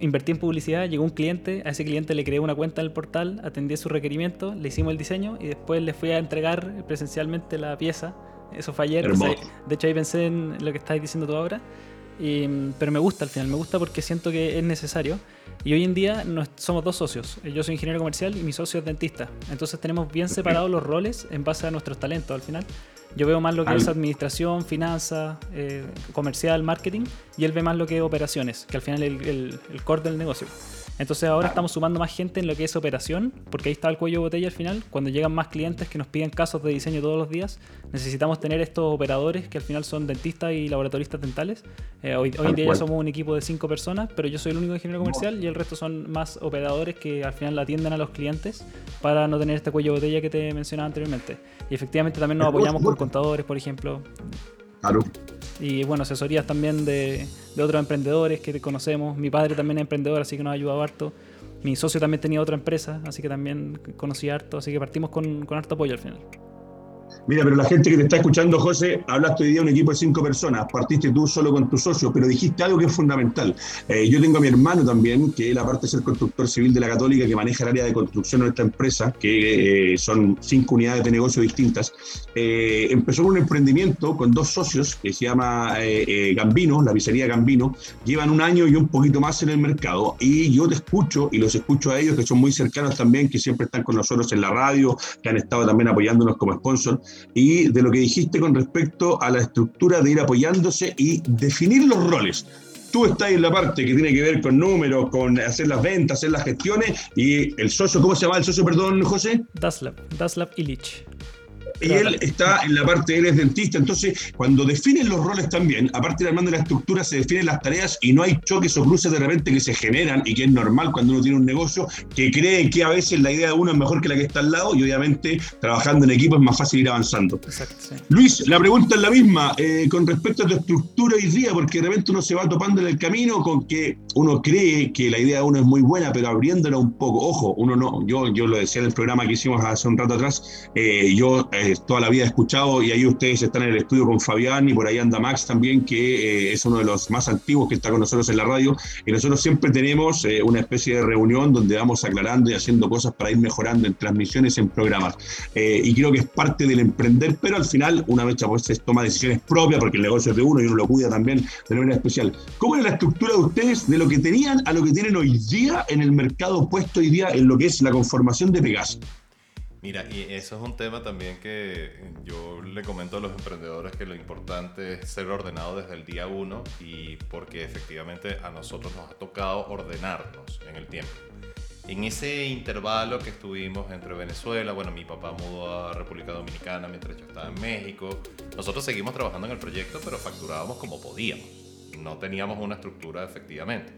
invertí en publicidad, llegó un cliente, a ese cliente le creé una cuenta en el portal, atendí su requerimiento, le hicimos el diseño y después le fui a entregar presencialmente la pieza. Eso fue ayer. de hecho, ahí pensé en lo que estáis diciendo tú ahora. Pero me gusta al final, me gusta porque siento que es necesario. Y hoy en día somos dos socios. Yo soy ingeniero comercial y mi socio es dentista. Entonces tenemos bien separados los roles en base a nuestros talentos al final. Yo veo más lo que es administración, finanzas, eh, comercial, marketing, y él ve más lo que es operaciones, que al final es el, el core del negocio. Entonces ahora estamos sumando más gente en lo que es operación, porque ahí está el cuello de botella al final. Cuando llegan más clientes que nos piden casos de diseño todos los días, necesitamos tener estos operadores que al final son dentistas y laboratoristas dentales. Eh, hoy, hoy en día ya somos un equipo de cinco personas, pero yo soy el único ingeniero comercial y el resto son más operadores que al final atienden a los clientes para no tener este cuello de botella que te mencionaba anteriormente. Y efectivamente también nos apoyamos con contadores, por ejemplo. Claro. Y bueno, asesorías también de, otros emprendedores que conocemos. Mi padre también es emprendedor, así que nos ha ayudado harto. Mi socio también tenía otra empresa, así que también conocí harto, así que partimos con, con harto apoyo al final. Mira, pero la gente que te está escuchando, José, hablaste hoy día de un equipo de cinco personas, partiste tú solo con tu socio, pero dijiste algo que es fundamental. Eh, yo tengo a mi hermano también, que es aparte de ser constructor civil de la Católica, que maneja el área de construcción de esta empresa, que eh, son cinco unidades de negocio distintas. Eh, empezó con un emprendimiento con dos socios que se llama Gambino, la pizzería Gambino. Llevan un año y un poquito más en el mercado. Y yo te escucho y los escucho a ellos, que son muy cercanos también, que siempre están con nosotros en la radio, que han estado también apoyándonos como sponsor y de lo que dijiste con respecto a la estructura de ir apoyándose y definir los roles. Tú estás en la parte que tiene que ver con números, con hacer las ventas, hacer las gestiones y el socio, ¿cómo se llama el socio, perdón, José? Daslav, Daslav Illich y él está en la parte, él es dentista, entonces cuando definen los roles también, aparte de armando la estructura, se definen las tareas y no hay choques o cruces de repente que se generan y que es normal cuando uno tiene un negocio, que cree que a veces la idea de uno es mejor que la que está al lado y obviamente trabajando en equipo es más fácil ir avanzando. Exacto, Luis, la pregunta es la misma eh, con respecto a tu estructura hoy día, porque de repente uno se va topando en el camino con que uno cree que la idea de uno es muy buena, pero abriéndola un poco, ojo, uno no, yo, yo lo decía en el programa que hicimos hace un rato atrás, eh, yo eh, toda la vida he escuchado, y ahí ustedes están en el estudio con Fabián y por ahí anda Max también, que eh, es uno de los más antiguos que está con nosotros en la radio, y nosotros siempre tenemos eh, una especie de reunión donde vamos aclarando y haciendo cosas para ir mejorando en transmisiones, en programas. Eh, y creo que es parte del emprender, pero al final, una vez pues se toma decisiones propias, porque el negocio es de uno y uno lo cuida también de manera especial. ¿Cómo es la estructura de ustedes de lo que tenían a lo que tienen hoy día en el mercado puesto hoy día en lo que es la conformación de Pegaso? Mira, y eso es un tema también que yo le comento a los emprendedores que lo importante es ser ordenado desde el día uno y porque efectivamente a nosotros nos ha tocado ordenarnos en el tiempo. En ese intervalo que estuvimos entre Venezuela, bueno, mi papá mudó a República Dominicana mientras yo estaba en México, nosotros seguimos trabajando en el proyecto, pero facturábamos como podíamos. No teníamos una estructura efectivamente.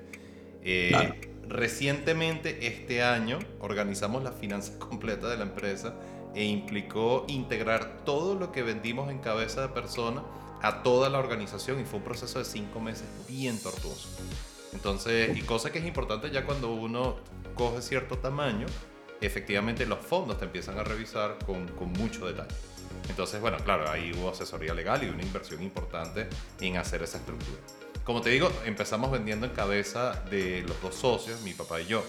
Eh, Recientemente, este año, organizamos la finanza completa de la empresa e implicó integrar todo lo que vendimos en cabeza de persona a toda la organización y fue un proceso de cinco meses bien tortuoso. Entonces, y cosa que es importante ya cuando uno coge cierto tamaño, efectivamente los fondos te empiezan a revisar con, con mucho detalle. Entonces, bueno, claro, ahí hubo asesoría legal y una inversión importante en hacer esa estructura. Como te digo, empezamos vendiendo en cabeza de los dos socios, mi papá y yo.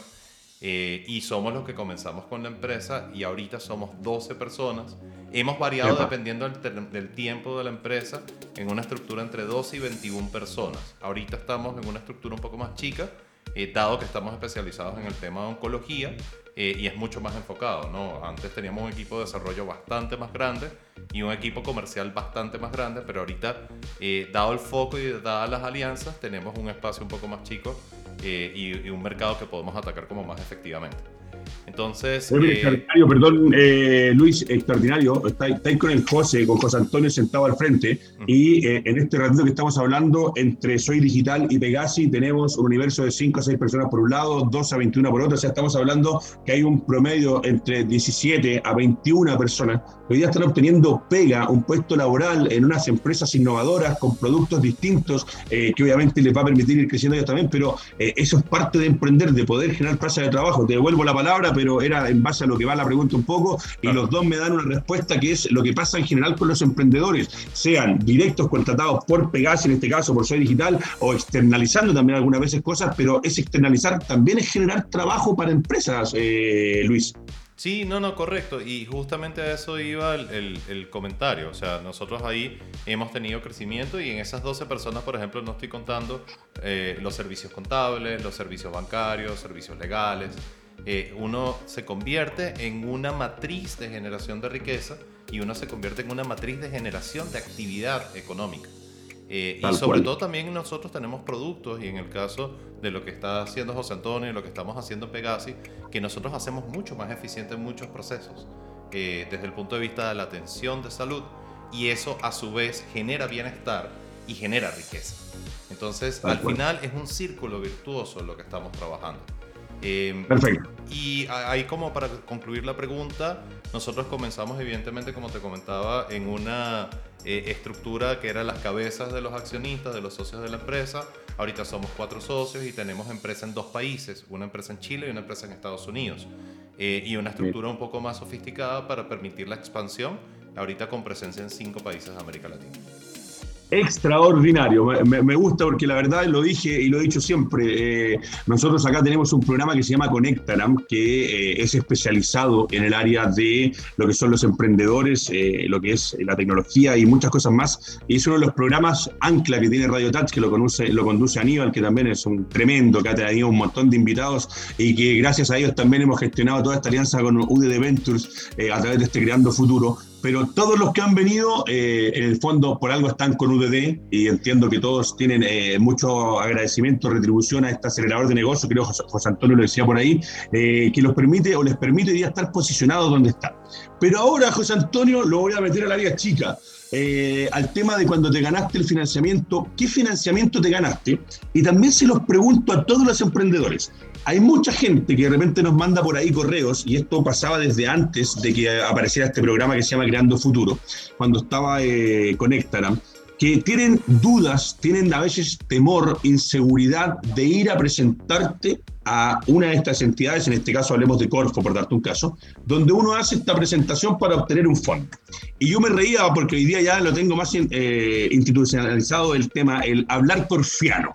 Eh, y somos los que comenzamos con la empresa y ahorita somos 12 personas. Hemos variado dependiendo del, tiempo de la empresa en una estructura entre 12 y 21 personas. Ahorita estamos en una estructura un poco más chica, eh, dado que estamos especializados en el tema de oncología eh, y es mucho más enfocado, ¿no? Antes teníamos un equipo de desarrollo bastante más grande y un equipo comercial bastante más grande, pero ahorita, eh, dado el foco y dadas las alianzas, tenemos un espacio un poco más chico eh, y, y un mercado que podemos atacar como más efectivamente. Entonces. Muy extraordinario, perdón, eh, Luis, extraordinario. Estáis con el José, con José Antonio sentado al frente. Y eh, en este ratito que estamos hablando, entre Soy Digital y Pegasi, tenemos un universo de 5 a 6 personas por un lado, 2 a 21 por otro. O sea, estamos hablando que hay un promedio entre 17 a 21 personas hoy día están obteniendo pega, un puesto laboral en unas empresas innovadoras con productos distintos, eh, que obviamente les va a permitir ir creciendo ellos también, pero eso es parte de emprender, de poder generar plazas de trabajo. Te devuelvo la palabra, pero era en base a lo que va la pregunta un poco, y los dos me dan una respuesta que es lo que pasa en general con los emprendedores, sean directos contratados por Pegas, en este caso por Soy Digital, o externalizando también algunas veces cosas, pero ese externalizar también es generar trabajo para empresas, eh, Luis. Sí, no, no, correcto. Y justamente a eso iba el, comentario. O sea, nosotros ahí hemos tenido crecimiento y en esas 12 personas, por ejemplo, no estoy contando eh, los servicios contables, los servicios bancarios, servicios legales, eh, uno se convierte en una matriz de generación de riqueza y uno se convierte en una matriz de generación de actividad económica. Eh, y sobre todo también nosotros tenemos productos y en el caso de lo que está haciendo José Antonio y lo que estamos haciendo en Pegasi, que nosotros hacemos mucho más eficiente en muchos procesos, eh, desde el punto de vista de la atención de salud y eso a su vez genera bienestar y genera riqueza. Entonces, al final es un círculo virtuoso lo que estamos trabajando. Em, Perfecto. Y ahí como para concluir la pregunta, nosotros comenzamos evidentemente, como te comentaba, en una eh, estructura que era las cabezas de los accionistas, de los socios de la empresa. Ahorita somos cuatro socios y tenemos empresa en dos países, una empresa en Chile y una empresa en Estados Unidos. Eh, y una estructura un poco más sofisticada para permitir la expansión, ahorita con presencia en cinco países de América Latina extraordinario. Me, gusta porque la verdad lo dije y lo he dicho siempre. Eh, nosotros acá tenemos un programa que se llama Conectaram, que eh, es especializado en el área de lo que son los emprendedores, eh, lo que es la tecnología y muchas cosas más. Y es uno de los programas ancla que tiene Radio Touch, que lo, conoce, lo conduce Aníbal, que también es un tremendo, que ha tenido un montón de invitados y que gracias a ellos también hemos gestionado toda esta alianza con UDD Ventures a través de este Creando Futuro pero todos los que han venido, eh, en el fondo, por algo están con UDD y entiendo que todos tienen eh, mucho agradecimiento, retribución a este acelerador de negocio, creo que José Antonio lo decía por ahí, eh, que los permite o les permite ya estar posicionados donde están. Pero ahora, José Antonio, lo voy a meter al área chica. al tema de cuando te ganaste el financiamiento, ¿qué financiamiento te ganaste? Y también se los pregunto a todos los emprendedores, hay mucha gente que de repente nos manda por ahí correos, y esto pasaba desde antes de que apareciera este programa que se llama Creando Futuro, cuando estaba eh, con Ectaram, que tienen dudas, tienen a veces temor, inseguridad de ir a presentarte a una de estas entidades, en este caso hablemos de Corfo, por darte un caso, donde uno hace esta presentación para obtener un fondo. Y yo me reía porque hoy día ya lo tengo más eh, institucionalizado el tema, el hablar porfiano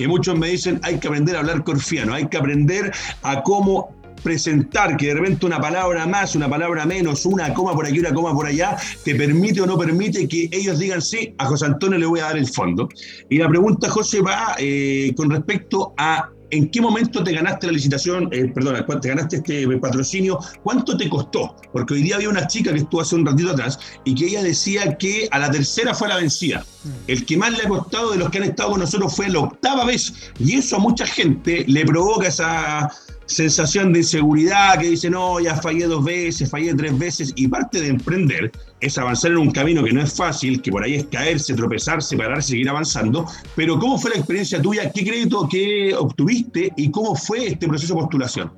que muchos me dicen hay que aprender a hablar corfiano, hay que aprender a cómo presentar que de repente una palabra más, una palabra menos, una coma por aquí, una coma por allá, te permite o no permite que ellos digan sí, a José Antonio le voy a dar el fondo. Y la pregunta, José, va eh, con respecto a ¿En qué momento te ganaste la licitación? Eh, perdona, te ganaste este patrocinio. ¿Cuánto te costó? Porque hoy día había una chica que estuvo hace un ratito atrás y que ella decía que a la tercera fue la vencida. Mm. El que más le ha costado de los que han estado con nosotros fue la octava vez. Y eso a mucha gente le provoca esa, sensación de inseguridad que dice, no, ya fallé dos veces, fallé tres veces, y parte de emprender es avanzar en un camino que no es fácil, que por ahí es caerse, tropezarse, parar, seguir avanzando, pero ¿cómo fue la experiencia tuya? ¿Qué crédito que obtuviste y cómo fue este proceso de postulación?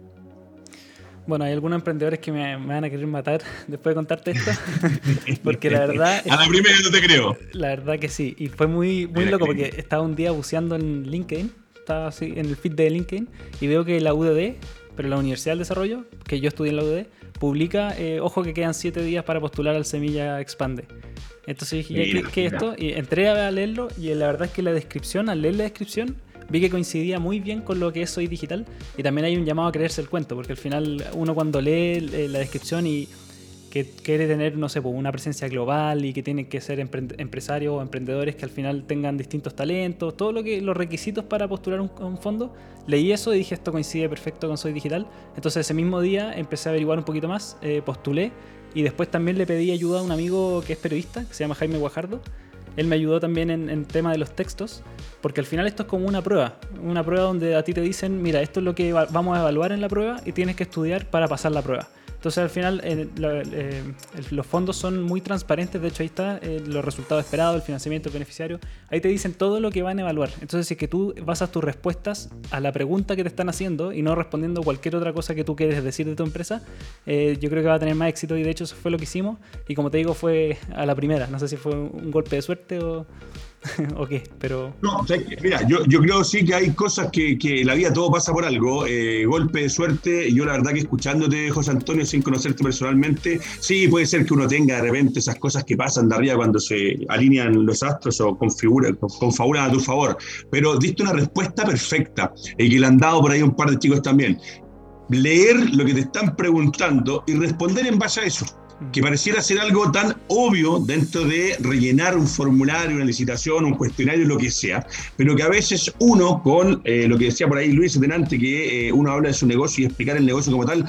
Bueno, hay algunos emprendedores que me, van a querer matar después de contarte esto, porque la verdad... a la primera no te creo. La verdad que sí, y fue muy, muy loco porque estaba un día buceando en LinkedIn estaba así en el feed de LinkedIn y veo que la UDD, pero la Universidad del Desarrollo, que yo estudié en la UDD, publica, eh, ojo que quedan 7 días para postular al Semilla Expande. Entonces dije, ¿qué, es esto? Y entré a leerlo y la verdad es que la descripción, al leer la descripción, vi que coincidía muy bien con lo que es Soy Digital y también hay un llamado a creerse el cuento, porque al final uno cuando lee eh, la descripción y que quiere tener, no sé, pues, una presencia global y que tienen que ser empresarios o emprendedores que al final tengan distintos talentos, todo lo que los requisitos para postular un, fondo. Leí eso y dije esto coincide perfecto con Soy Digital. Entonces ese mismo día empecé a averiguar un poquito más, eh, postulé y después también le pedí ayuda a un amigo que es periodista, que se llama Jaime Guajardo. Él me ayudó también en, el tema de los textos, porque al final esto es como una prueba, una prueba donde a ti te dicen, mira, esto es lo que vamos a evaluar en la prueba y tienes que estudiar para pasar la prueba. Entonces al final eh, eh, los fondos son muy transparentes, de hecho ahí está eh, los resultados esperados, el financiamiento el beneficiario, ahí te dicen todo lo que van a evaluar. Entonces si es que tú basas tus respuestas a la pregunta que te están haciendo y no respondiendo cualquier otra cosa que tú quieres decir de tu empresa, yo creo que va a tener más éxito. Y de hecho eso fue lo que hicimos. Y como te digo fue a la primera, no sé si fue un golpe de suerte o... ¿O qué? Pero... No, mira, yo, yo, creo sí que hay cosas que, que la vida todo pasa por algo. Eh, golpe de suerte, yo la verdad que escuchándote, José Antonio, sin conocerte personalmente, sí puede ser que uno tenga de repente esas cosas que pasan de arriba cuando se alinean los astros o configuran, a tu favor. Pero diste una respuesta perfecta y que le han dado por ahí un par de chicos también. Leer lo que te están preguntando y responder en base a eso que pareciera ser algo tan obvio dentro de rellenar un formulario, una licitación, un cuestionario, lo que sea, pero que a veces uno, con eh, lo que decía por ahí Luis Denante, que eh, uno habla de su negocio y explicar el negocio como tal,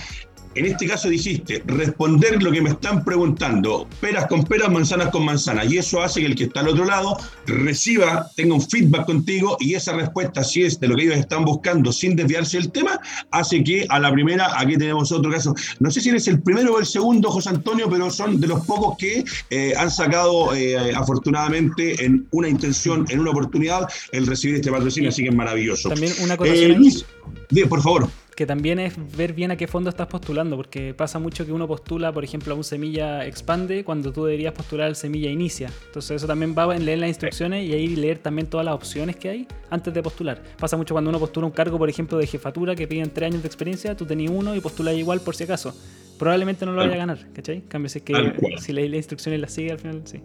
en este caso dijiste, responder lo que me están preguntando, peras con peras, manzanas con manzanas, y eso hace que el que está al otro lado reciba, tenga un feedback contigo, y esa respuesta, si es de lo que ellos están buscando sin desviarse del tema, hace que a la primera, aquí tenemos otro caso, no sé si eres el primero o el segundo, José Antonio, pero son de los pocos que eh, han sacado eh, afortunadamente en una intención, en una oportunidad, el recibir este patrocinio, así que es maravilloso. También una cosa. Eh, por favor que también es ver bien a qué fondo estás postulando, porque pasa mucho que uno postula, por ejemplo, a un semilla expande cuando tú deberías postular al semilla inicia. Entonces eso también va en leer las instrucciones y ahí leer también todas las opciones que hay antes de postular. Pasa mucho cuando uno postula un cargo, por ejemplo, de jefatura que piden tres años de experiencia, tú tenías uno y postulas igual por si acaso. Probablemente no lo vaya a ganar, ¿cachai? Cambio, si que si leí las instrucciones y las sigue al final, sí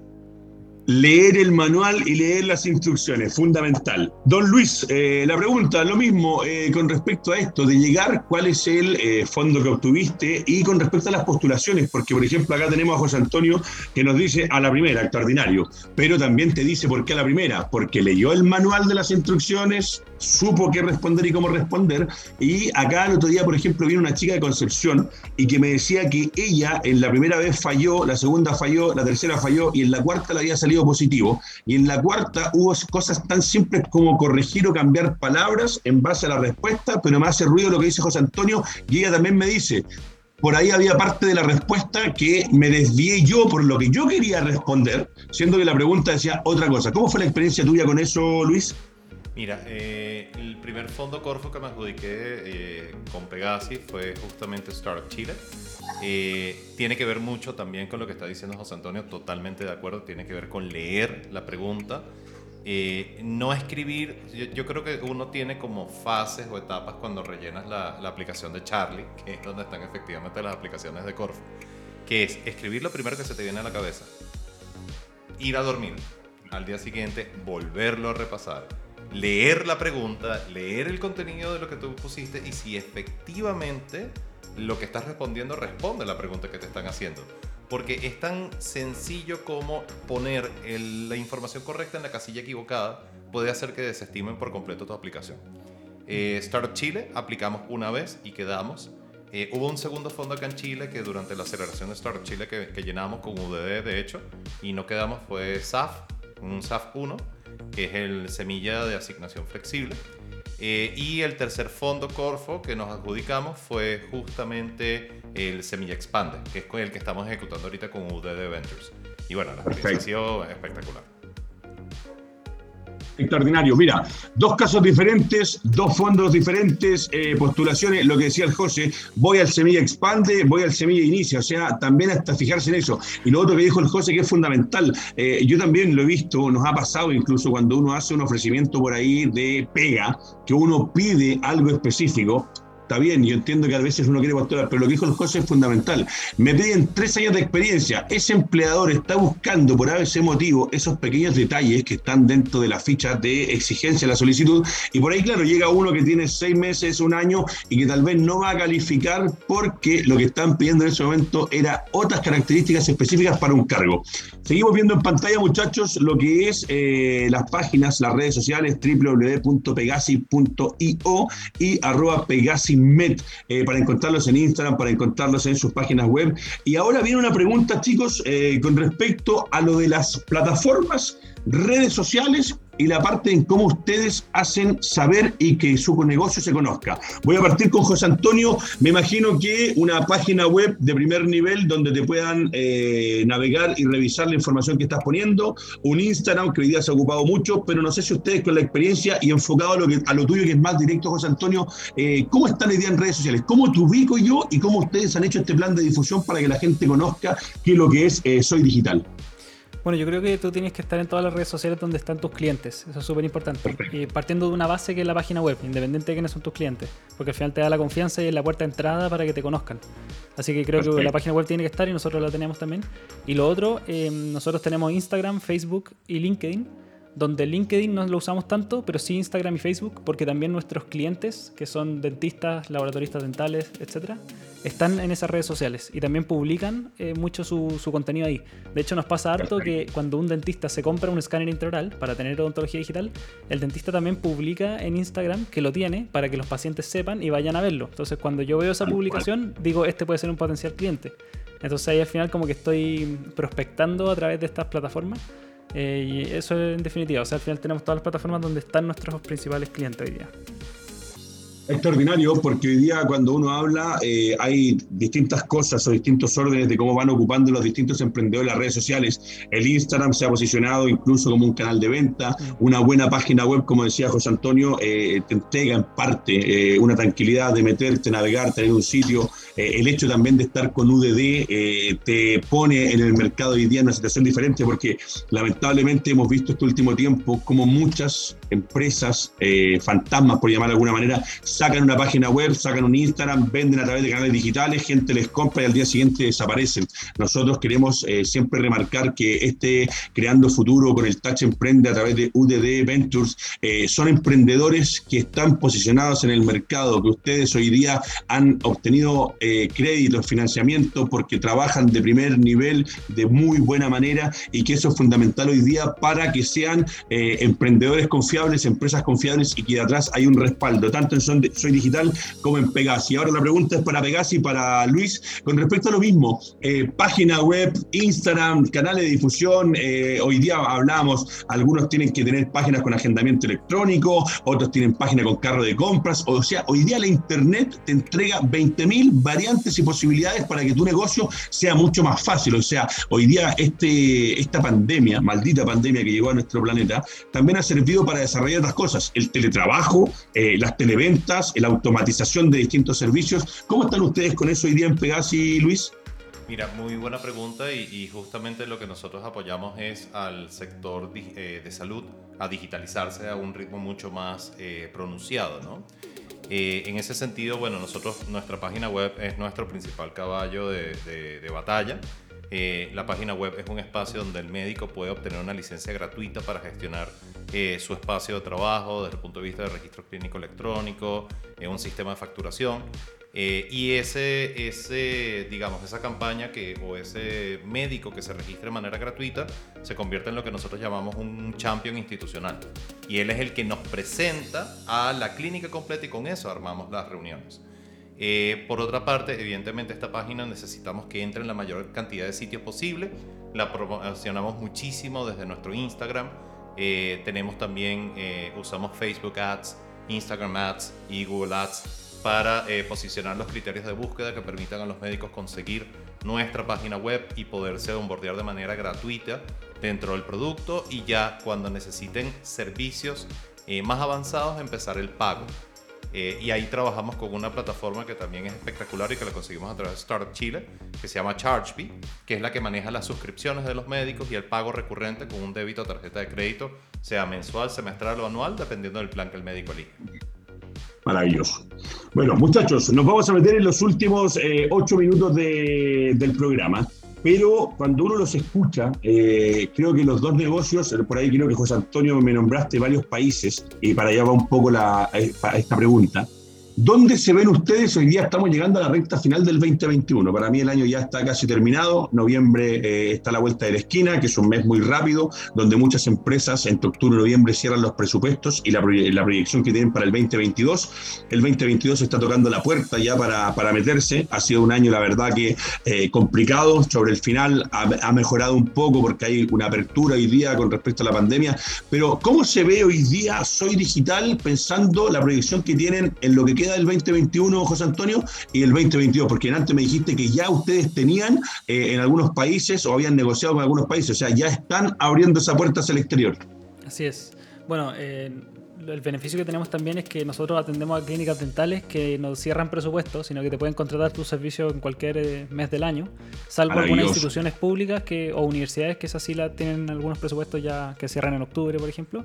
leer el manual y leer las instrucciones, fundamental. Don Luis, eh, la pregunta, lo mismo eh, con respecto a esto, de llegar, cuál es el eh, fondo que obtuviste y con respecto a las postulaciones, porque por ejemplo acá tenemos a José Antonio que nos dice a la primera, extraordinario, pero también te dice por qué a la primera, porque leyó el manual de las instrucciones, supo qué responder y cómo responder. Y acá el otro día, por ejemplo, vino una chica de Concepción y que me decía que ella en la primera vez falló, la segunda falló, la tercera falló y en la cuarta le había salido positivo. Y en la cuarta hubo cosas tan simples como corregir o cambiar palabras en base a la respuesta, pero me hace ruido lo que dice José Antonio y ella también me dice, por ahí había parte de la respuesta que me desvié yo por lo que yo quería responder, siendo que la pregunta decía otra cosa. ¿Cómo fue la experiencia tuya con eso, Luis? Mira, eh, el primer fondo Corfo que me adjudiqué eh, con Pegasi fue justamente Startup Chile. Eh, tiene que ver mucho también con lo que está diciendo José Antonio, totalmente de acuerdo, tiene que ver con leer la pregunta. no escribir, yo, creo que uno tiene como fases o etapas cuando rellenas la, la, aplicación de Charlie, que es donde están efectivamente las aplicaciones de Corfo, que es escribir lo primero que se te viene a la cabeza, ir a dormir, al día siguiente volverlo a repasar, leer la pregunta, leer el contenido de lo que tú pusiste y si efectivamente lo que estás respondiendo responde a la pregunta que te están haciendo. Porque es tan sencillo como poner la información correcta en la casilla equivocada puede hacer que desestimen por completo tu aplicación. Eh, Startup Chile aplicamos una vez y quedamos. Eh, hubo un segundo fondo acá en Chile que durante la aceleración de Startup Chile que, que llenamos con UDD de hecho y no quedamos fue SAF, un SAF 1 que es el semilla de asignación flexible. Eh, y el tercer fondo Corfo que nos adjudicamos fue justamente el Semilla Expande, que es con el que estamos ejecutando ahorita con UDD Ventures. Y bueno, la experiencia ha sido espectacular extraordinario. Mira, dos casos diferentes, dos fondos diferentes, eh, postulaciones, lo que decía el José, voy al Semilla Expande, voy al Semilla Inicia, o sea, también hasta fijarse en eso. Y lo otro que dijo el José, que es fundamental, eh, yo también lo he visto, nos ha pasado incluso cuando uno hace un ofrecimiento por ahí de pega, que uno pide algo específico, Está bien, yo entiendo que a veces uno quiere postular, pero lo que dijo el José es fundamental. Me piden tres años de experiencia. Ese empleador está buscando por ese motivo esos pequeños detalles que están dentro de la ficha de exigencia de la solicitud. Y por ahí, claro, llega uno que tiene seis meses, un año y que tal vez no va a calificar porque lo que están pidiendo en ese momento era otras características específicas para un cargo. Seguimos viendo en pantalla, muchachos, lo que es eh, las páginas, las redes sociales www.pegasi.io y arroba pegasi Eh, para encontrarlos en Instagram, para encontrarlos en sus páginas web. Y ahora viene una pregunta, chicos, eh, con respecto a lo de las plataformas, redes sociales y la parte en cómo ustedes hacen saber y que su negocio se conozca. Voy a partir con José Antonio. Me imagino que una página web de primer nivel donde te puedan eh, navegar y revisar la información que estás poniendo, un Instagram que hoy día se ha ocupado mucho, pero no sé si ustedes con la experiencia y enfocado a lo, tuyo que es más directo, José Antonio, eh, ¿cómo están hoy día en redes sociales? ¿Cómo te ubico yo y cómo ustedes han hecho este plan de difusión para que la gente conozca qué es lo que es eh, Soy Digital? Bueno, yo creo que tú tienes que estar en todas las redes sociales donde están tus clientes. Eso es súper importante. Y partiendo de una base que es la página web, independiente de quiénes son tus clientes. Porque al final te da la confianza y es la puerta de entrada para que te conozcan. Así que creo que la página web tiene que estar y nosotros la tenemos también. Y lo otro, eh, nosotros tenemos Instagram, Facebook y LinkedIn donde LinkedIn no lo usamos tanto, pero sí Instagram y Facebook, porque también nuestros clientes, que son dentistas, laboratoristas dentales, etcétera, están en esas redes sociales y también publican eh, mucho su, contenido ahí. De hecho, nos pasa harto que cuando un dentista se compra un escáner intraoral para tener odontología digital, el dentista también publica en Instagram que lo tiene para que los pacientes sepan y vayan a verlo. Entonces, cuando yo veo esa publicación, digo, este puede ser un potencial cliente. Entonces ahí al final como que estoy prospectando a través de estas plataformas eh, y eso en definitiva. O sea, al final tenemos todas las plataformas donde están nuestros principales clientes hoy día extraordinario porque hoy día cuando uno habla eh, hay distintas cosas o distintos órdenes de cómo van ocupando los distintos emprendedores las redes sociales. El Instagram se ha posicionado incluso como un canal de venta, una buena página web, como decía José Antonio, eh, te entrega en parte eh, una tranquilidad de meterte, navegar, tener un sitio. el hecho también de estar con UDD te pone en el mercado hoy día en una situación diferente porque lamentablemente hemos visto este último tiempo como muchas empresas fantasmas, por llamar de alguna manera, sacan una página web, sacan un Instagram, venden a través de canales digitales, gente les compra y al día siguiente desaparecen. Nosotros queremos eh, siempre remarcar que este Creando Futuro con el Touch Emprende a través de UDD Ventures eh, son emprendedores que están posicionados en el mercado, que ustedes hoy día han obtenido eh, créditos, financiamiento porque trabajan de primer nivel de muy buena manera y que eso es fundamental hoy día para que sean eh, emprendedores confiables, empresas confiables y que de atrás hay un respaldo, tanto en Soy Digital como en Pegasi. Ahora la pregunta es para Pegasi y para Luis, con respecto a lo mismo, eh, página web, Instagram, canales de difusión, eh, hoy día hablamos, algunos tienen que tener páginas con agendamiento electrónico, otros tienen páginas con carro de compras, o sea, hoy día la Internet te entrega 20.000 variantes y posibilidades para que tu negocio sea mucho más fácil, o sea, hoy día este, esta pandemia, maldita pandemia que llegó a nuestro planeta, también ha servido para desarrollar otras cosas, el teletrabajo, eh, las televentas, la automatización de distintos servicios. ¿Cómo están ustedes con eso hoy día en Pegasi, Luis? Mira, muy buena pregunta y, justamente lo que nosotros apoyamos es al sector eh, de salud a digitalizarse a un ritmo mucho más eh, pronunciado, ¿no? en ese sentido, bueno, nosotros, nuestra página web es nuestro principal caballo de batalla. Eh, la página web es un espacio donde el médico puede obtener una licencia gratuita para gestionar eh, su espacio de trabajo desde el punto de vista de registro clínico electrónico, eh, un sistema de facturación. y ese, ese, digamos, esa campaña que, o ese médico que se registre de manera gratuita se convierte en lo que nosotros llamamos un champion institucional. Y él es el que nos presenta a la clínica completa y con eso armamos las reuniones. Eh, por otra parte, evidentemente esta página necesitamos que entre en la mayor cantidad de sitios posible. La promocionamos muchísimo desde nuestro Instagram. Eh, tenemos también, eh, usamos Facebook Ads, Instagram Ads y Google Ads para posicionar los criterios de búsqueda que permitan a los médicos conseguir nuestra página web y poderse bombardear de manera gratuita dentro del producto y ya cuando necesiten servicios más avanzados empezar el pago. Eh, y ahí trabajamos con una plataforma que también es espectacular y que la conseguimos a través de Startup Chile, que se llama ChargeBee, que es la que maneja las suscripciones de los médicos y el pago recurrente con un débito a tarjeta de crédito, sea mensual, semestral o anual, dependiendo del plan que el médico elige. Maravilloso. Bueno, muchachos, nos vamos a meter en los últimos eh, ocho minutos del programa pero cuando uno los escucha, eh, creo que los dos negocios, por ahí creo que José Antonio me nombraste varios países, y para allá va un poco la, esta pregunta. ¿Dónde se ven ustedes? Hoy día estamos llegando a la recta final del 2021. Para mí el año ya está casi terminado. Noviembre eh, está a la vuelta de la esquina, que es un mes muy rápido, donde muchas empresas entre octubre y noviembre cierran los presupuestos y la, proyección que tienen para el 2022. El 2022 está tocando la puerta ya para, para meterse. Ha sido un año, la verdad, que eh, complicado. Sobre el final ha, ha, mejorado un poco porque hay una apertura hoy día con respecto a la pandemia. Pero ¿cómo se ve hoy día Soy Digital pensando la proyección que tienen en lo que queda del 2021, José Antonio, y el 2022? Porque antes me dijiste que ya ustedes tenían eh, en algunos países o habían negociado con algunos países, o sea, ya están abriendo esa puerta hacia el exterior. Así es. Bueno, eh, el beneficio que tenemos también es que nosotros atendemos a clínicas dentales que no cierran presupuestos, sino que te pueden contratar tu servicio en cualquier eh, mes del año, salvo algunas instituciones públicas que, o universidades que esas sí la tienen algunos presupuestos ya que cierran en octubre, por ejemplo.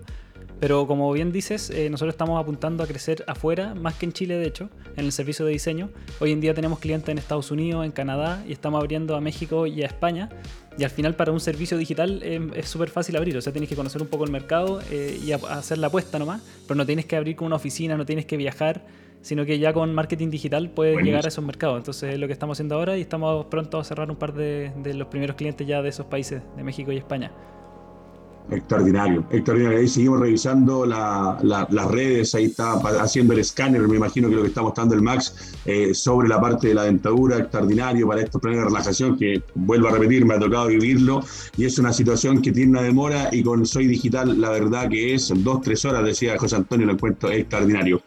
Pero como bien dices, eh, nosotros estamos apuntando a crecer afuera, más que en Chile de hecho, en el servicio de diseño. Hoy en día tenemos clientes en Estados Unidos, en Canadá y estamos abriendo a México y a España. Y al final para un servicio digital eh, es súper fácil abrir, o sea, tienes que conocer un poco el mercado eh, y hacer la apuesta nomás, pero no tienes que abrir con una oficina, no tienes que viajar, sino que ya con marketing digital puedes llegar a esos mercados. Entonces es lo que estamos haciendo ahora y estamos pronto a cerrar un par de, de los primeros clientes ya de esos países, de México y España. Extraordinario, extraordinario. Ahí seguimos revisando las redes, ahí está haciendo el escáner, me imagino que lo que está mostrando el Max eh, sobre la parte de la dentadura, extraordinario para estos planes de relajación, que vuelvo a repetir, me ha tocado vivirlo, y es una situación que tiene una demora y con Soy Digital la verdad que es dos, tres horas, decía José Antonio, lo encuentro extraordinario.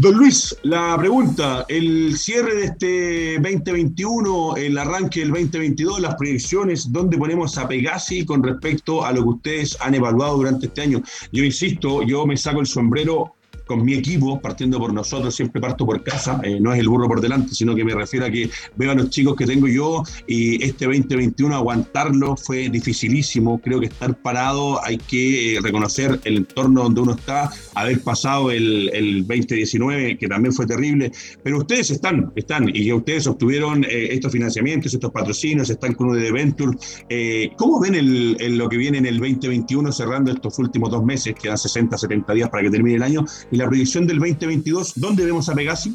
Don Luis, la pregunta, el cierre de este 2021, el arranque del 2022, las proyecciones, ¿dónde ponemos a Pegasi con respecto a lo que ustedes han evaluado durante este año? Yo insisto, yo me saco el sombrero con mi equipo, partiendo por nosotros, siempre parto por casa, eh, no es el burro por delante, sino que me refiero a que veo a los chicos que tengo yo y este 2021 aguantarlo fue dificilísimo, creo que estar parado hay que eh, reconocer el entorno donde uno está, haber pasado el, el 2019, que también fue terrible, pero ustedes están, están, y ustedes obtuvieron eh, estos financiamientos, estos patrocinios, están con de Venture. Eh, ¿Cómo ven el, lo que viene en el 2021 cerrando estos últimos dos meses, quedan 60, 70 días para que termine el año, la proyección del 2022, ¿dónde vemos a Pegasi?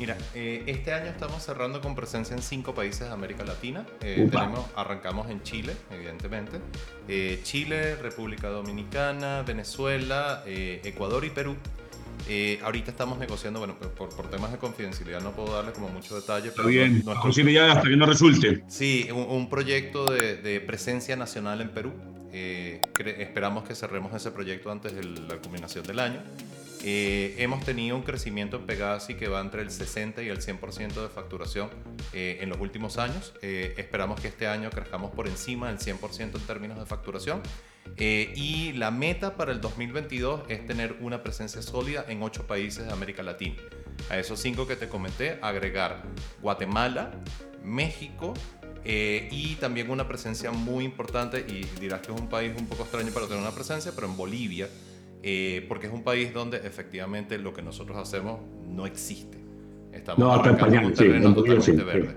Mira, eh, este año estamos cerrando con presencia en cinco países de América Latina. Eh, tenemos, arrancamos en Chile, evidentemente. Eh, Chile, República Dominicana, Venezuela, Ecuador y Perú. ahorita estamos negociando, bueno, por, temas de confidencialidad no puedo darle como mucho detalle. Pero bien, nuestro, ya hasta que no resulte. Sí, un, proyecto de, de, presencia nacional en Perú. esperamos que cerremos ese proyecto antes de la culminación del año. Eh, hemos tenido un crecimiento en Pegasi que va entre el 60 y el 100% de facturación eh, en los últimos años. Eh, esperamos que este año crezcamos por encima del 100% en términos de facturación. y la meta para el 2022 es tener una presencia sólida en ocho países de América Latina. A esos cinco que te comenté, agregar Guatemala, México, y también una presencia muy importante, y dirás que es un país un poco extraño para tener una presencia, pero en Bolivia, eh, porque es un país donde efectivamente lo que nosotros hacemos no existe. Estamos no, en un terreno totalmente verde.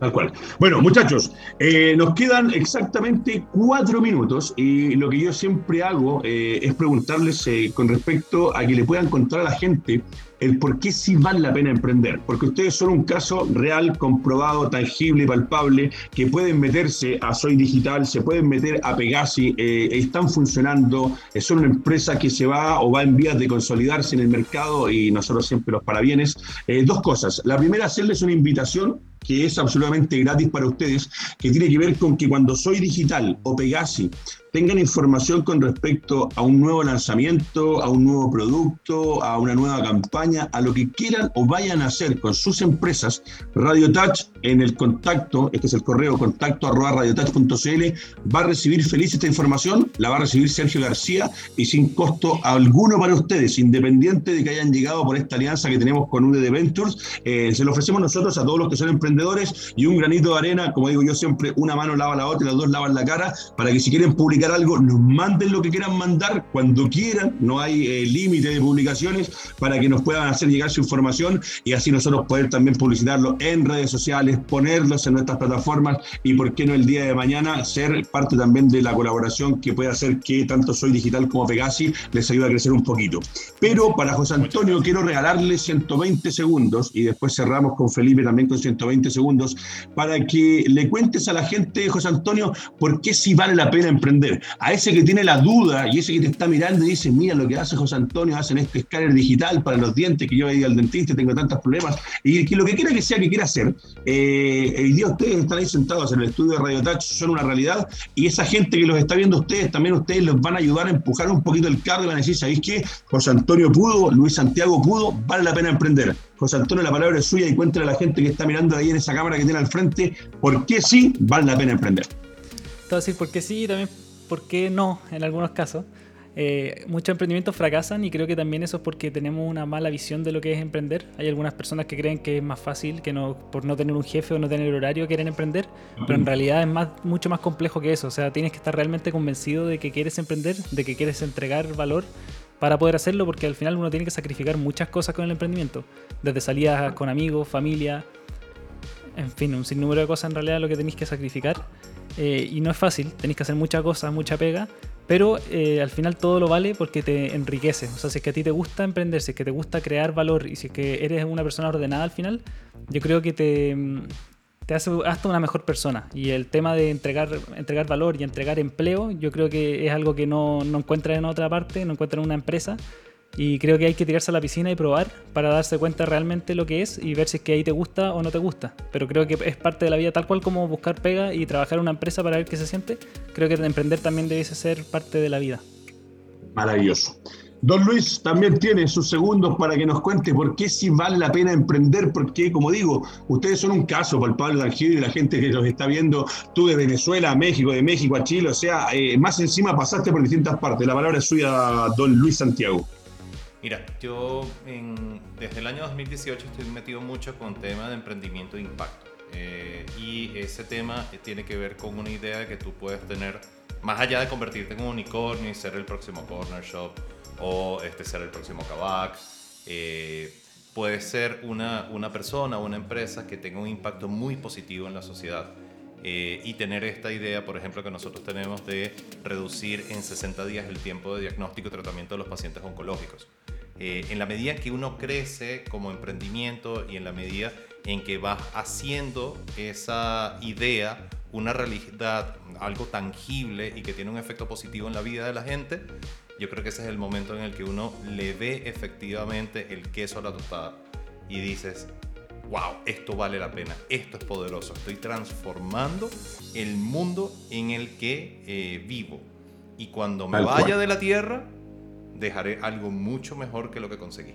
Tal cual. Bueno, muchachos, eh, nos quedan exactamente cuatro minutos y lo que yo siempre hago eh, es preguntarles con respecto a que le puedan contar a la gente el por qué sí vale la pena emprender. Porque ustedes son un caso real, comprobado, tangible palpable, que pueden meterse a Soy Digital, se pueden meter a Pegasi, están funcionando, son una empresa que se va o va en vías de consolidarse en el mercado y nosotros siempre los parabienes. dos cosas. La primera, hacerles una invitación que es absolutamente gratis para ustedes, que tiene que ver con que cuando Soy Digital o Pegasi tengan información con respecto a un nuevo lanzamiento, a un nuevo producto, a una nueva campaña, a lo que quieran o vayan a hacer con sus empresas, Radio Touch en el contacto, este es el correo contacto arroba radiotouch.cl, va a recibir feliz esta información, la va a recibir Sergio García y sin costo alguno para ustedes, independiente de que hayan llegado por esta alianza que tenemos con UD Ventures, eh, se lo ofrecemos nosotros a todos los que son emprendedores y un granito de arena, como digo yo siempre, una mano lava la otra y las dos lavan la cara, para que si quieren publicar algo, nos manden lo que quieran mandar cuando quieran, no hay eh, límite de publicaciones para que nos puedan hacer llegar su información y así nosotros poder también publicitarlo en redes sociales, ponerlos en nuestras plataformas y por qué no el día de mañana ser parte también de la colaboración que puede hacer que tanto Soy Digital como Pegasi les ayude a crecer un poquito. Pero para José Antonio quiero regalarle 120 segundos y después cerramos con Felipe también con 120 segundos para que le cuentes a la gente, José Antonio, por qué sí vale la pena emprender a ese que tiene la duda y ese que te está mirando y dice, mira lo que hace José Antonio, hacen este escáner digital para los dientes, que yo he ido al dentista y tengo tantos problemas, y que lo que quiera que sea que quiera hacer, eh, hoy día ustedes están ahí sentados en el estudio de Radio Touch, son una realidad, y esa gente que los está viendo ustedes, también ustedes los van a ayudar a empujar un poquito el carro y van a decir, ¿sabéis qué? José Antonio pudo, Luis Santiago pudo, vale la pena emprender. José Antonio, la palabra es suya y cuéntale a la gente que está mirando ahí en esa cámara que tiene al frente, por qué sí vale la pena emprender. Te voy decir por qué sí, también por qué no en algunos casos. Eh, muchos emprendimientos fracasan y creo que también eso es porque tenemos una mala visión de lo que es emprender. Hay algunas personas que creen que es más fácil, que no por no tener un jefe o no tener horario quieren emprender, pero en realidad es más, mucho más complejo que eso. O sea, tienes que estar realmente convencido de que quieres emprender, de que quieres entregar valor para poder hacerlo, porque al final uno tiene que sacrificar muchas cosas con el emprendimiento, desde salidas con amigos, familia, en fin, un sinnúmero de cosas en realidad lo que tenéis que sacrificar. Eh, y no es fácil, tenéis que hacer muchas cosas, mucha pega, pero eh, al final todo lo vale porque te enriquece. O sea, si es que a ti te gusta emprender, si es que te gusta crear valor y si es que eres una persona ordenada al final, yo creo que te, te hace hasta una mejor persona. Y el tema de entregar, entregar valor y entregar empleo, yo creo que es algo que no, no encuentras en otra parte, no encuentras en una empresa. Y creo que hay que tirarse a la piscina y probar para darse cuenta realmente lo que es y ver si es que ahí te gusta o no te gusta. Pero creo que es parte de la vida, tal cual como buscar pega y trabajar en una empresa para ver qué se siente. Creo que emprender también debe ser parte de la vida. Maravilloso. Don Luis también tiene sus segundos para que nos cuente por qué sí vale la pena emprender, porque como digo, ustedes son un caso palpable, Tangible, y la gente que los está viendo, tú de Venezuela a México, de México a Chile, o sea, eh, más encima pasaste por distintas partes. La palabra es suya, don Luis Santiago. Mira, yo desde el año 2018 estoy metido mucho con tema de emprendimiento de impacto. Eh, y ese tema tiene que ver con una idea de que tú puedes tener, más allá de convertirte en un unicornio y ser el próximo corner shop o este, ser el próximo Kavak, eh, puede ser una, una persona una empresa que tenga un impacto muy positivo en la sociedad. Eh, y tener esta idea, por ejemplo, que nosotros tenemos de reducir en 60 días el tiempo de diagnóstico y tratamiento de los pacientes oncológicos. Eh, en la medida que uno crece como emprendimiento y en la medida en que vas haciendo esa idea una realidad, algo tangible y que tiene un efecto positivo en la vida de la gente, yo creo que ese es el momento en el que uno le ve efectivamente el queso a la tostada y dices, wow, esto vale la pena, esto es poderoso, estoy transformando el mundo en el que eh, vivo. Y cuando me vaya de la tierra, dejaré algo mucho mejor que lo que conseguí.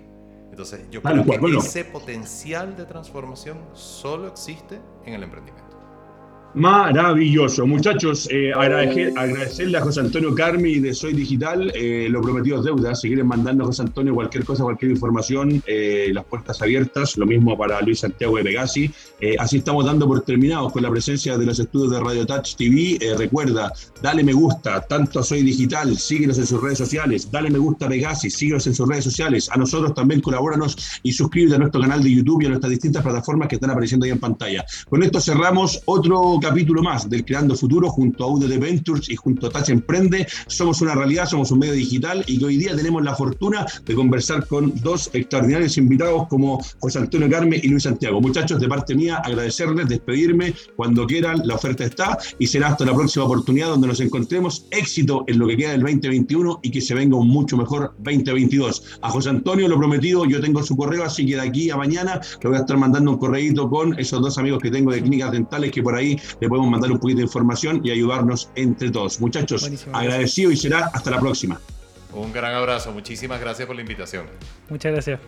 Entonces, yo creo que ese potencial de transformación solo existe en el emprendimiento. Maravilloso. Muchachos, eh, agradecerle a José Antonio Carmi de Soy Digital. Eh, lo prometido es deuda. Si quieren mandando a José Antonio cualquier cosa, cualquier información, eh, las puertas abiertas. Lo mismo para Luis Santiago de Pegasi. Eh, así estamos dando por terminados con la presencia de los estudios de Radio Touch TV. recuerda, dale me gusta tanto a Soy Digital, síguenos en sus redes sociales. Dale me gusta a Pegasi, síguenos en sus redes sociales. A nosotros también colabóranos y suscríbete a nuestro canal de YouTube y a nuestras distintas plataformas que están apareciendo ahí en pantalla. Con esto cerramos otro capítulo más del Creando Futuro junto a UDD Ventures y junto a Touch Emprende. Somos una realidad, somos un medio digital y hoy día tenemos la fortuna de conversar con dos extraordinarios invitados como José Antonio Carme y Luis Santiago. Muchachos, de parte mía, agradecerles, despedirme cuando quieran, la oferta está y será hasta la próxima oportunidad donde nos encontremos. Éxito en lo que queda del 2021 y que se venga un mucho mejor 2022. A José Antonio lo prometido, yo tengo su correo, así que de aquí a mañana le voy a estar mandando un correíto con esos dos amigos que tengo de clínicas dentales que por ahí le podemos mandar un poquito de información y ayudarnos entre todos. Muchachos, agradecido y será hasta la próxima. Un gran abrazo, muchísimas gracias por la invitación. Muchas gracias.